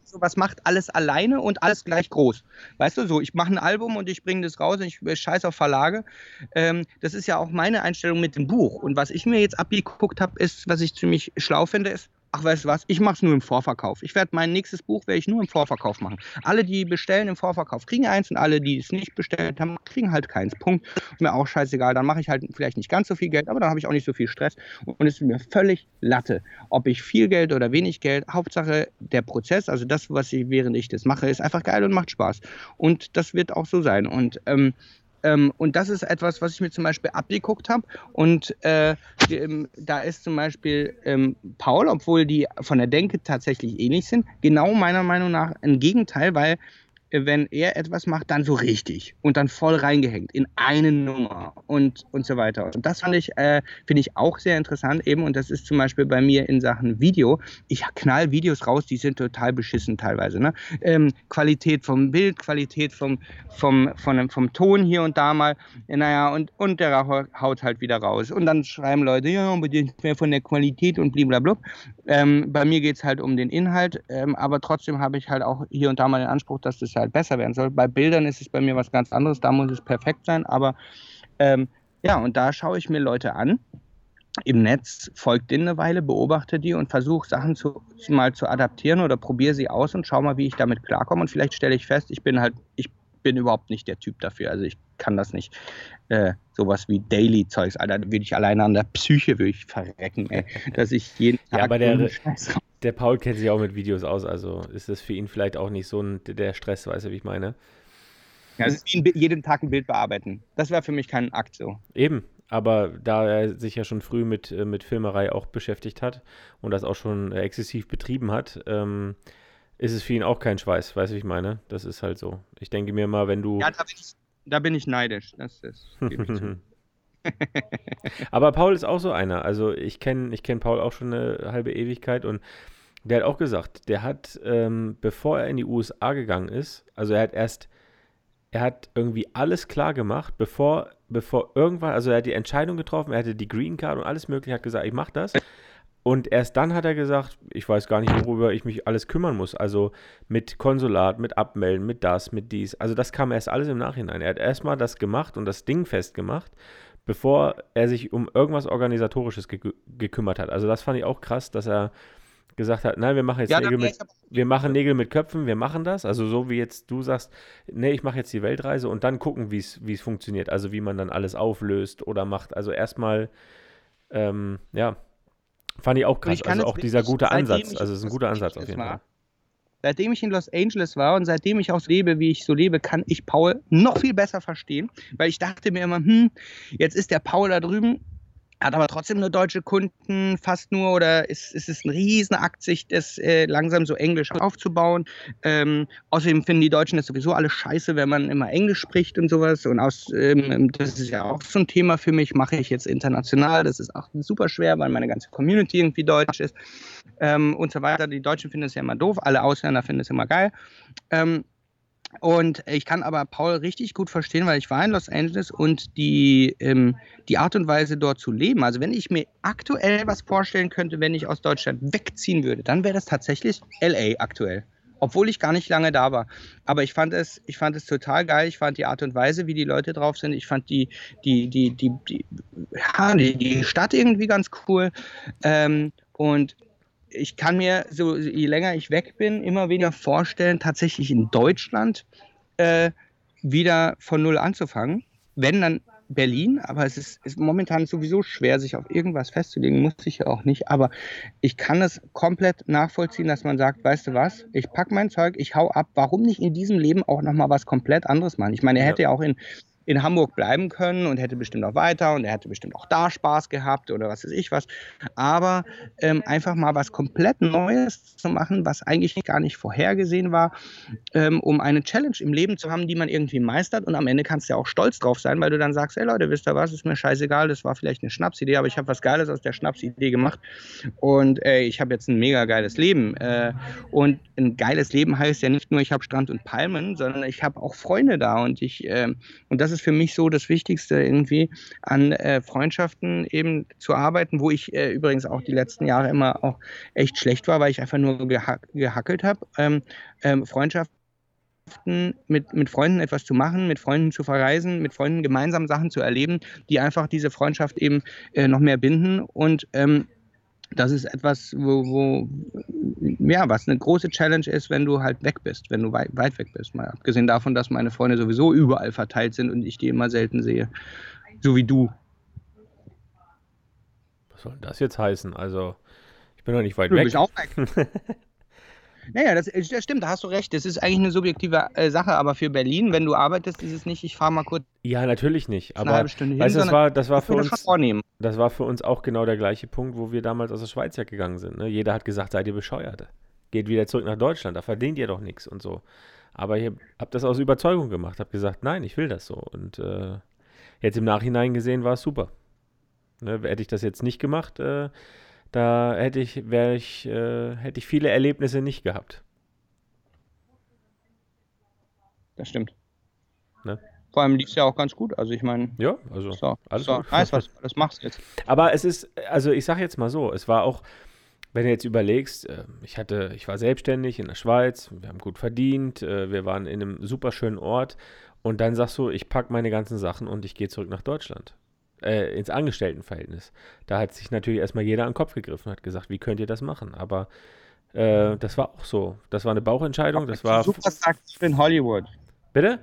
sowas macht alles alleine und alles gleich groß. Weißt du, so, ich mache ein Album und ich bringe das raus und ich scheiße auf Verlage. Ähm, das ist ja auch meine Einstellung mit dem Buch. Und was ich mir jetzt abgeguckt habe, ist, was ich ziemlich schlau finde, ist, ach weißt du was, ich mache es nur im Vorverkauf. Ich werde mein nächstes Buch werde ich nur im Vorverkauf machen. Alle, die bestellen im Vorverkauf, kriegen eins und alle, die es nicht bestellt haben, kriegen halt keins. Punkt. Ist mir auch scheißegal. Dann mache ich halt vielleicht nicht ganz so viel Geld, aber dann habe ich auch nicht so viel Stress. Und es ist mir völlig Latte, ob ich viel Geld oder wenig Geld. Hauptsache der Prozess, also das, was ich während ich das mache, ist einfach geil und macht Spaß. Und das wird auch so sein. Und ähm, ähm, und das ist etwas, was ich mir zum Beispiel abgeguckt habe. Und äh, ähm, da ist zum Beispiel ähm, Paul, obwohl die von der Denke tatsächlich ähnlich sind, genau meiner Meinung nach ein Gegenteil, weil wenn er etwas macht, dann so richtig und dann voll reingehängt in eine Nummer und, und so weiter. Und das fand ich, äh, finde ich auch sehr interessant eben und das ist zum Beispiel bei mir in Sachen Video. Ich knall Videos raus, die sind total beschissen teilweise. Ne? Ähm, Qualität vom Bild, Qualität vom, vom, vom, vom Ton hier und da mal. Naja, und, und der haut halt wieder raus. Und dann schreiben Leute, ja, unbedingt mehr von der Qualität und blablabla. Ähm, bei mir geht es halt um den Inhalt, ähm, aber trotzdem habe ich halt auch hier und da mal den Anspruch, dass das halt besser werden soll. Bei Bildern ist es bei mir was ganz anderes, da muss es perfekt sein, aber ähm, ja, und da schaue ich mir Leute an im Netz, folgt denen eine Weile, beobachte die und versuche Sachen zu, mal zu adaptieren oder probiere sie aus und schau mal, wie ich damit klarkomme. Und vielleicht stelle ich fest, ich bin halt, ich bin überhaupt nicht der Typ dafür. Also ich kann das nicht. Äh, sowas wie Daily-Zeugs, Alter, würde ich alleine an der Psyche würde ich verrecken, ey, dass ich jeden Tag. Ja, aber der, der Paul kennt sich auch mit Videos aus, also ist das für ihn vielleicht auch nicht so ein, der Stress, weißt du, wie ich meine? Ja, es ist wie jeden Tag ein Bild bearbeiten. Das wäre für mich kein Akt so. Eben, aber da er sich ja schon früh mit, äh, mit Filmerei auch beschäftigt hat und das auch schon äh, exzessiv betrieben hat, ähm, ist es für ihn auch kein Schweiß, weißt du, wie ich meine? Das ist halt so. Ich denke mir mal, wenn du. Ja, da bin ich, da bin ich neidisch. Das ist. Aber Paul ist auch so einer. Also ich kenne ich kenn Paul auch schon eine halbe Ewigkeit und der hat auch gesagt, der hat, ähm, bevor er in die USA gegangen ist, also er hat erst, er hat irgendwie alles klar gemacht, bevor, bevor irgendwann, also er hat die Entscheidung getroffen, er hatte die Green Card und alles mögliche, hat gesagt, ich mach das. Und erst dann hat er gesagt, ich weiß gar nicht, worüber ich mich alles kümmern muss. Also mit Konsulat, mit Abmelden, mit das, mit dies. Also das kam erst alles im Nachhinein. Er hat erstmal das gemacht und das Ding festgemacht, bevor er sich um irgendwas Organisatorisches ge gekümmert hat. Also das fand ich auch krass, dass er gesagt hat, nein, wir machen jetzt ja, Nägel mit, wir machen Nägel mit Köpfen, wir machen das. Also so wie jetzt du sagst, nee, ich mache jetzt die Weltreise und dann gucken, wie es funktioniert. Also wie man dann alles auflöst oder macht. Also erstmal, ähm, ja, Fand ich auch krass. Ich also auch dieser gute Ansatz. Also es ist ein guter Ansatz auf jeden Fall. Seitdem ich in Los Angeles war und seitdem ich auch so lebe, wie ich so lebe, kann ich Paul noch viel besser verstehen, weil ich dachte mir immer, hm, jetzt ist der Paul da drüben hat aber trotzdem nur deutsche Kunden, fast nur, oder ist, ist es ein Riesenakt, sich das äh, langsam so Englisch aufzubauen. Ähm, außerdem finden die Deutschen das sowieso alle scheiße, wenn man immer Englisch spricht und sowas. Und aus, ähm, das ist ja auch so ein Thema für mich, mache ich jetzt international. Das ist auch super schwer, weil meine ganze Community irgendwie deutsch ist ähm, und so weiter. Die Deutschen finden es ja immer doof, alle Ausländer finden es immer geil. Ähm, und ich kann aber Paul richtig gut verstehen, weil ich war in Los Angeles und die, ähm, die Art und Weise dort zu leben, also wenn ich mir aktuell was vorstellen könnte, wenn ich aus Deutschland wegziehen würde, dann wäre das tatsächlich LA aktuell. Obwohl ich gar nicht lange da war. Aber ich fand es, ich fand es total geil. Ich fand die Art und Weise, wie die Leute drauf sind. Ich fand die, die, die, die, die, ja, die, Stadt irgendwie ganz cool. Ähm, und ich kann mir, so je länger ich weg bin, immer weniger vorstellen, tatsächlich in Deutschland äh, wieder von Null anzufangen. Wenn dann Berlin, aber es ist, ist, momentan sowieso schwer, sich auf irgendwas festzulegen, muss ich ja auch nicht. Aber ich kann es komplett nachvollziehen, dass man sagt, weißt du was, ich packe mein Zeug, ich hau ab. Warum nicht in diesem Leben auch nochmal was komplett anderes machen? Ich meine, er hätte ja auch in in Hamburg bleiben können und hätte bestimmt auch weiter und er hätte bestimmt auch da Spaß gehabt oder was weiß ich was. Aber ähm, einfach mal was komplett Neues zu machen, was eigentlich gar nicht vorhergesehen war, ähm, um eine Challenge im Leben zu haben, die man irgendwie meistert und am Ende kannst du ja auch stolz drauf sein, weil du dann sagst, hey Leute, wisst ihr was, ist mir scheißegal, das war vielleicht eine Schnapsidee, aber ich habe was Geiles aus der Schnapsidee gemacht und äh, ich habe jetzt ein mega geiles Leben. Äh, und ein geiles Leben heißt ja nicht nur, ich habe Strand und Palmen, sondern ich habe auch Freunde da und ich, äh, und das ist ist für mich so das Wichtigste irgendwie an äh, Freundschaften eben zu arbeiten, wo ich äh, übrigens auch die letzten Jahre immer auch echt schlecht war, weil ich einfach nur gehack, gehackelt habe. Ähm, ähm, Freundschaften mit, mit Freunden etwas zu machen, mit Freunden zu verreisen, mit Freunden gemeinsam Sachen zu erleben, die einfach diese Freundschaft eben äh, noch mehr binden und ähm, das ist etwas, wo, wo, ja, was eine große Challenge ist, wenn du halt weg bist, wenn du weit, weit weg bist. Mal abgesehen davon, dass meine Freunde sowieso überall verteilt sind und ich die immer selten sehe. So wie du. Was soll das jetzt heißen? Also, ich bin doch nicht weit du weg. Bist auch weg. Naja, das, äh, das, stimmt, da hast du recht. Das ist eigentlich eine subjektive äh, Sache, aber für Berlin, wenn du arbeitest, ist es nicht, ich fahre mal kurz. Ja, natürlich nicht. Aber weißt hin, das war, das war für uns. Das war für uns auch genau der gleiche Punkt, wo wir damals aus der Schweiz ja gegangen sind. Ne? Jeder hat gesagt, seid ihr bescheuert. Geht wieder zurück nach Deutschland, da verdient ihr doch nichts und so. Aber ich habe das aus Überzeugung gemacht, habe gesagt, nein, ich will das so. Und äh, jetzt im Nachhinein gesehen war es super. Ne? Hätte ich das jetzt nicht gemacht, äh, da hätte ich, ich, äh, hätte ich viele Erlebnisse nicht gehabt. Das stimmt. Ne? Vor allem lief es ja auch ganz gut. Also ich meine, ja, also so, alles so, gut. Nice, was du alles machst jetzt. Aber es ist, also ich sage jetzt mal so, es war auch, wenn du jetzt überlegst, äh, ich hatte, ich war selbstständig in der Schweiz, wir haben gut verdient, äh, wir waren in einem super schönen Ort und dann sagst du, ich packe meine ganzen Sachen und ich gehe zurück nach Deutschland äh, ins Angestelltenverhältnis. Da hat sich natürlich erstmal jeder an den Kopf gegriffen und hat gesagt, wie könnt ihr das machen? Aber äh, das war auch so. Das war eine Bauchentscheidung. Das war Superstar Calvin Hollywood. Bitte?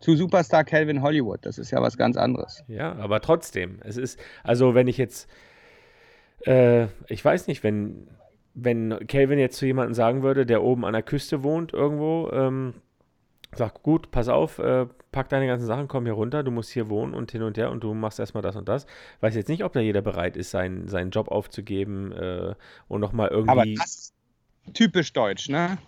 Zu Superstar Calvin Hollywood. Das ist ja was ganz anderes. Ja, aber trotzdem. Es ist, also wenn ich jetzt, äh, ich weiß nicht, wenn, wenn Calvin jetzt zu jemandem sagen würde, der oben an der Küste wohnt irgendwo, ähm, Sag, gut, pass auf, äh, pack deine ganzen Sachen, komm hier runter, du musst hier wohnen und hin und her und du machst erstmal das und das. Weiß jetzt nicht, ob da jeder bereit ist, sein, seinen Job aufzugeben äh, und nochmal irgendwie. Aber das ist typisch deutsch, ne?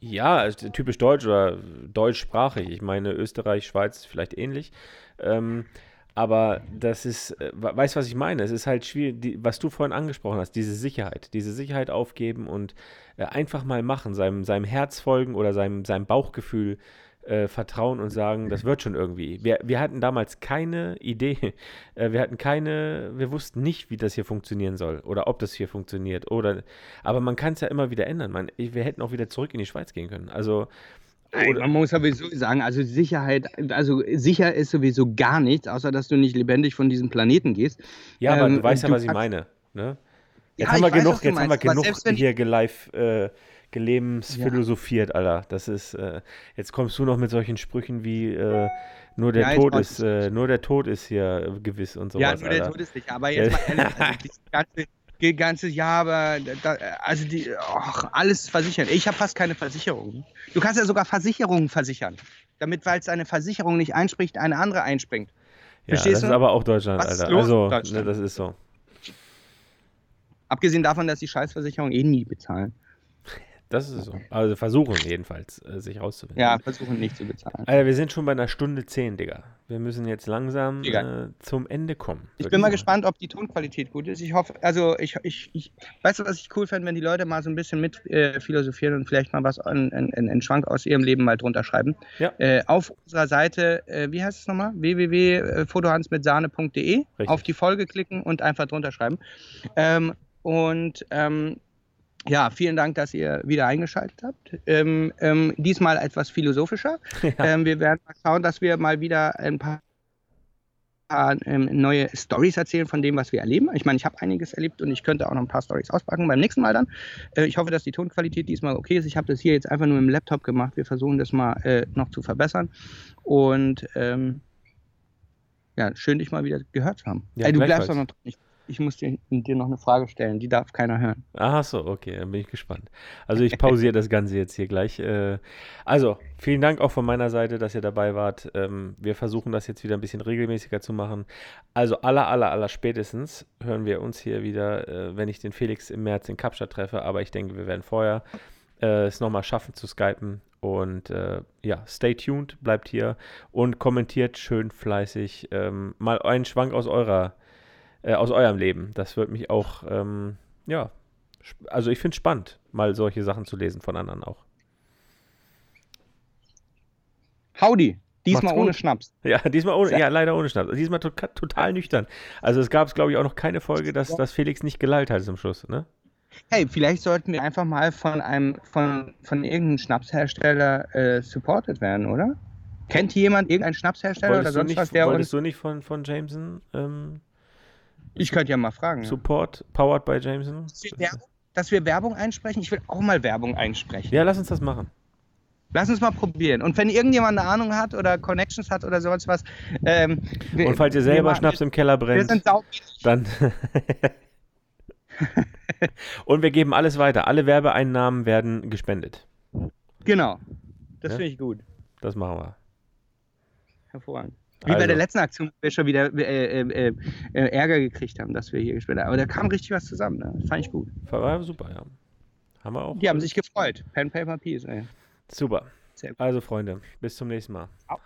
Ja, typisch deutsch oder deutschsprachig. Ich meine, Österreich, Schweiz vielleicht ähnlich. Ähm, aber das ist, äh, weißt du, was ich meine? Es ist halt schwierig, die, was du vorhin angesprochen hast, diese Sicherheit. Diese Sicherheit aufgeben und äh, einfach mal machen, seinem, seinem Herz folgen oder seinem, seinem Bauchgefühl äh, vertrauen und sagen, das wird schon irgendwie. Wir, wir hatten damals keine Idee. Äh, wir hatten keine, wir wussten nicht, wie das hier funktionieren soll oder ob das hier funktioniert. Oder, aber man kann es ja immer wieder ändern. Man, wir hätten auch wieder zurück in die Schweiz gehen können. Also Nein, man muss sowieso sagen, also Sicherheit, also sicher ist sowieso gar nichts, außer dass du nicht lebendig von diesem Planeten gehst. Ja, aber ähm, du weißt ja, was ich meine. Ne? Jetzt, ja, haben, wir genug, weiß, jetzt haben wir genug hier gelive, äh, gelebensphilosophiert, ja. Alter. Das ist, äh, jetzt kommst du noch mit solchen Sprüchen wie äh, nur der ja, Tod ist, äh, nur der Tod ist hier gewiss und sowas. Ja, nur der Tod ist nicht, aber jetzt mal ehrlich, also das ganze, ganze Jahr, aber da, also die, och, alles versichern. Ich habe fast keine Versicherung. Du kannst ja sogar Versicherungen versichern, damit, weil es eine Versicherung nicht einspricht, eine andere einspringt. Ja, Verstehst das du? ist aber auch Deutschland, Was Alter. Also, in Deutschland? Ne, das ist so. Abgesehen davon, dass die Scheißversicherung eh nie bezahlen. Das ist so. Also versuchen jedenfalls, äh, sich rauszufinden. Ja, versuchen nicht zu bezahlen. Alter, wir sind schon bei einer Stunde zehn, Digga. Wir müssen jetzt langsam äh, zum Ende kommen. Ich bin mal sagen. gespannt, ob die Tonqualität gut ist. Ich hoffe, also ich, ich, ich weißt du, was ich cool fände, wenn die Leute mal so ein bisschen mit äh, philosophieren und vielleicht mal was an, an, an, an Schwank aus ihrem Leben mal drunter schreiben. Ja. Äh, auf unserer Seite, äh, wie heißt es nochmal? www.fotohansmitsahne.de auf die Folge klicken und einfach drunter schreiben. Ähm, und ähm, ja, vielen Dank, dass ihr wieder eingeschaltet habt. Ähm, ähm, diesmal etwas philosophischer. Ja. Ähm, wir werden mal schauen, dass wir mal wieder ein paar ähm, neue Stories erzählen von dem, was wir erleben. Ich meine, ich habe einiges erlebt und ich könnte auch noch ein paar Stories auspacken beim nächsten Mal dann. Äh, ich hoffe, dass die Tonqualität diesmal okay ist. Ich habe das hier jetzt einfach nur im Laptop gemacht. Wir versuchen das mal äh, noch zu verbessern. Und ähm, ja, schön, dich mal wieder gehört zu haben. Ja, Ey, du bleibst doch noch nicht. Ich muss dir, dir noch eine Frage stellen, die darf keiner hören. Ach so, okay, dann bin ich gespannt. Also ich pausiere das Ganze jetzt hier gleich. Äh, Also, vielen Dank auch von meiner Seite, dass ihr dabei wart. Ähm, Wir versuchen das jetzt wieder ein bisschen regelmäßiger zu machen. Also aller, aller, aller spätestens hören wir uns hier wieder, äh, wenn ich den Felix im März in Kapstadt treffe. Aber ich denke, wir werden vorher äh, es nochmal schaffen zu skypen. Und äh, ja, stay tuned, bleibt hier und kommentiert schön fleißig ähm, mal einen Schwank aus eurer äh, aus eurem Leben. Das wird mich auch, ähm, ja, also ich finde es spannend, mal solche Sachen zu lesen von anderen auch. Howdy, diesmal ohne Schnaps. Ja, diesmal ohne, ja, leider ohne Schnaps. Diesmal to total nüchtern. Also es gab, glaube ich, auch noch keine Folge, dass, dass Felix nicht gelallt hat zum Schluss, ne? Hey, vielleicht sollten wir einfach mal von einem von, von irgendeinem Schnapshersteller äh, supported werden, oder? Kennt jemand irgendeinen Schnapshersteller oder Wolltest, du sonst nicht, was, der uns. wolltest du nicht von, von Jameson ähm, Ich könnte ja mal fragen. Ja. Support, powered by Jameson? Dass, wir Werbung, dass wir Werbung einsprechen? Ich will auch mal Werbung einsprechen. Ja, lass uns das machen. Lass uns mal probieren. Und wenn irgendjemand eine Ahnung hat oder Connections hat oder sonst was. Ähm, wir- Und falls ihr wir selber machen- Schnaps im Keller Wir brennt, sind sau dann. Und wir geben alles weiter. Alle Werbeeinnahmen werden gespendet. Genau. Das Ja? finde ich gut. Das machen wir. Hervorragend. Wie bei Also. der letzten Aktion, wo wir schon wieder äh, äh, äh, äh, Ärger gekriegt haben, dass wir hier gespielt haben. Aber da kam richtig was zusammen. Ne? Das fand ich gut. War super, ja. Haben wir auch. Die haben sich gefreut. Pen, Paper, Peace. Ey. Super. Sehr gut. Also, Freunde, bis zum nächsten Mal. Au.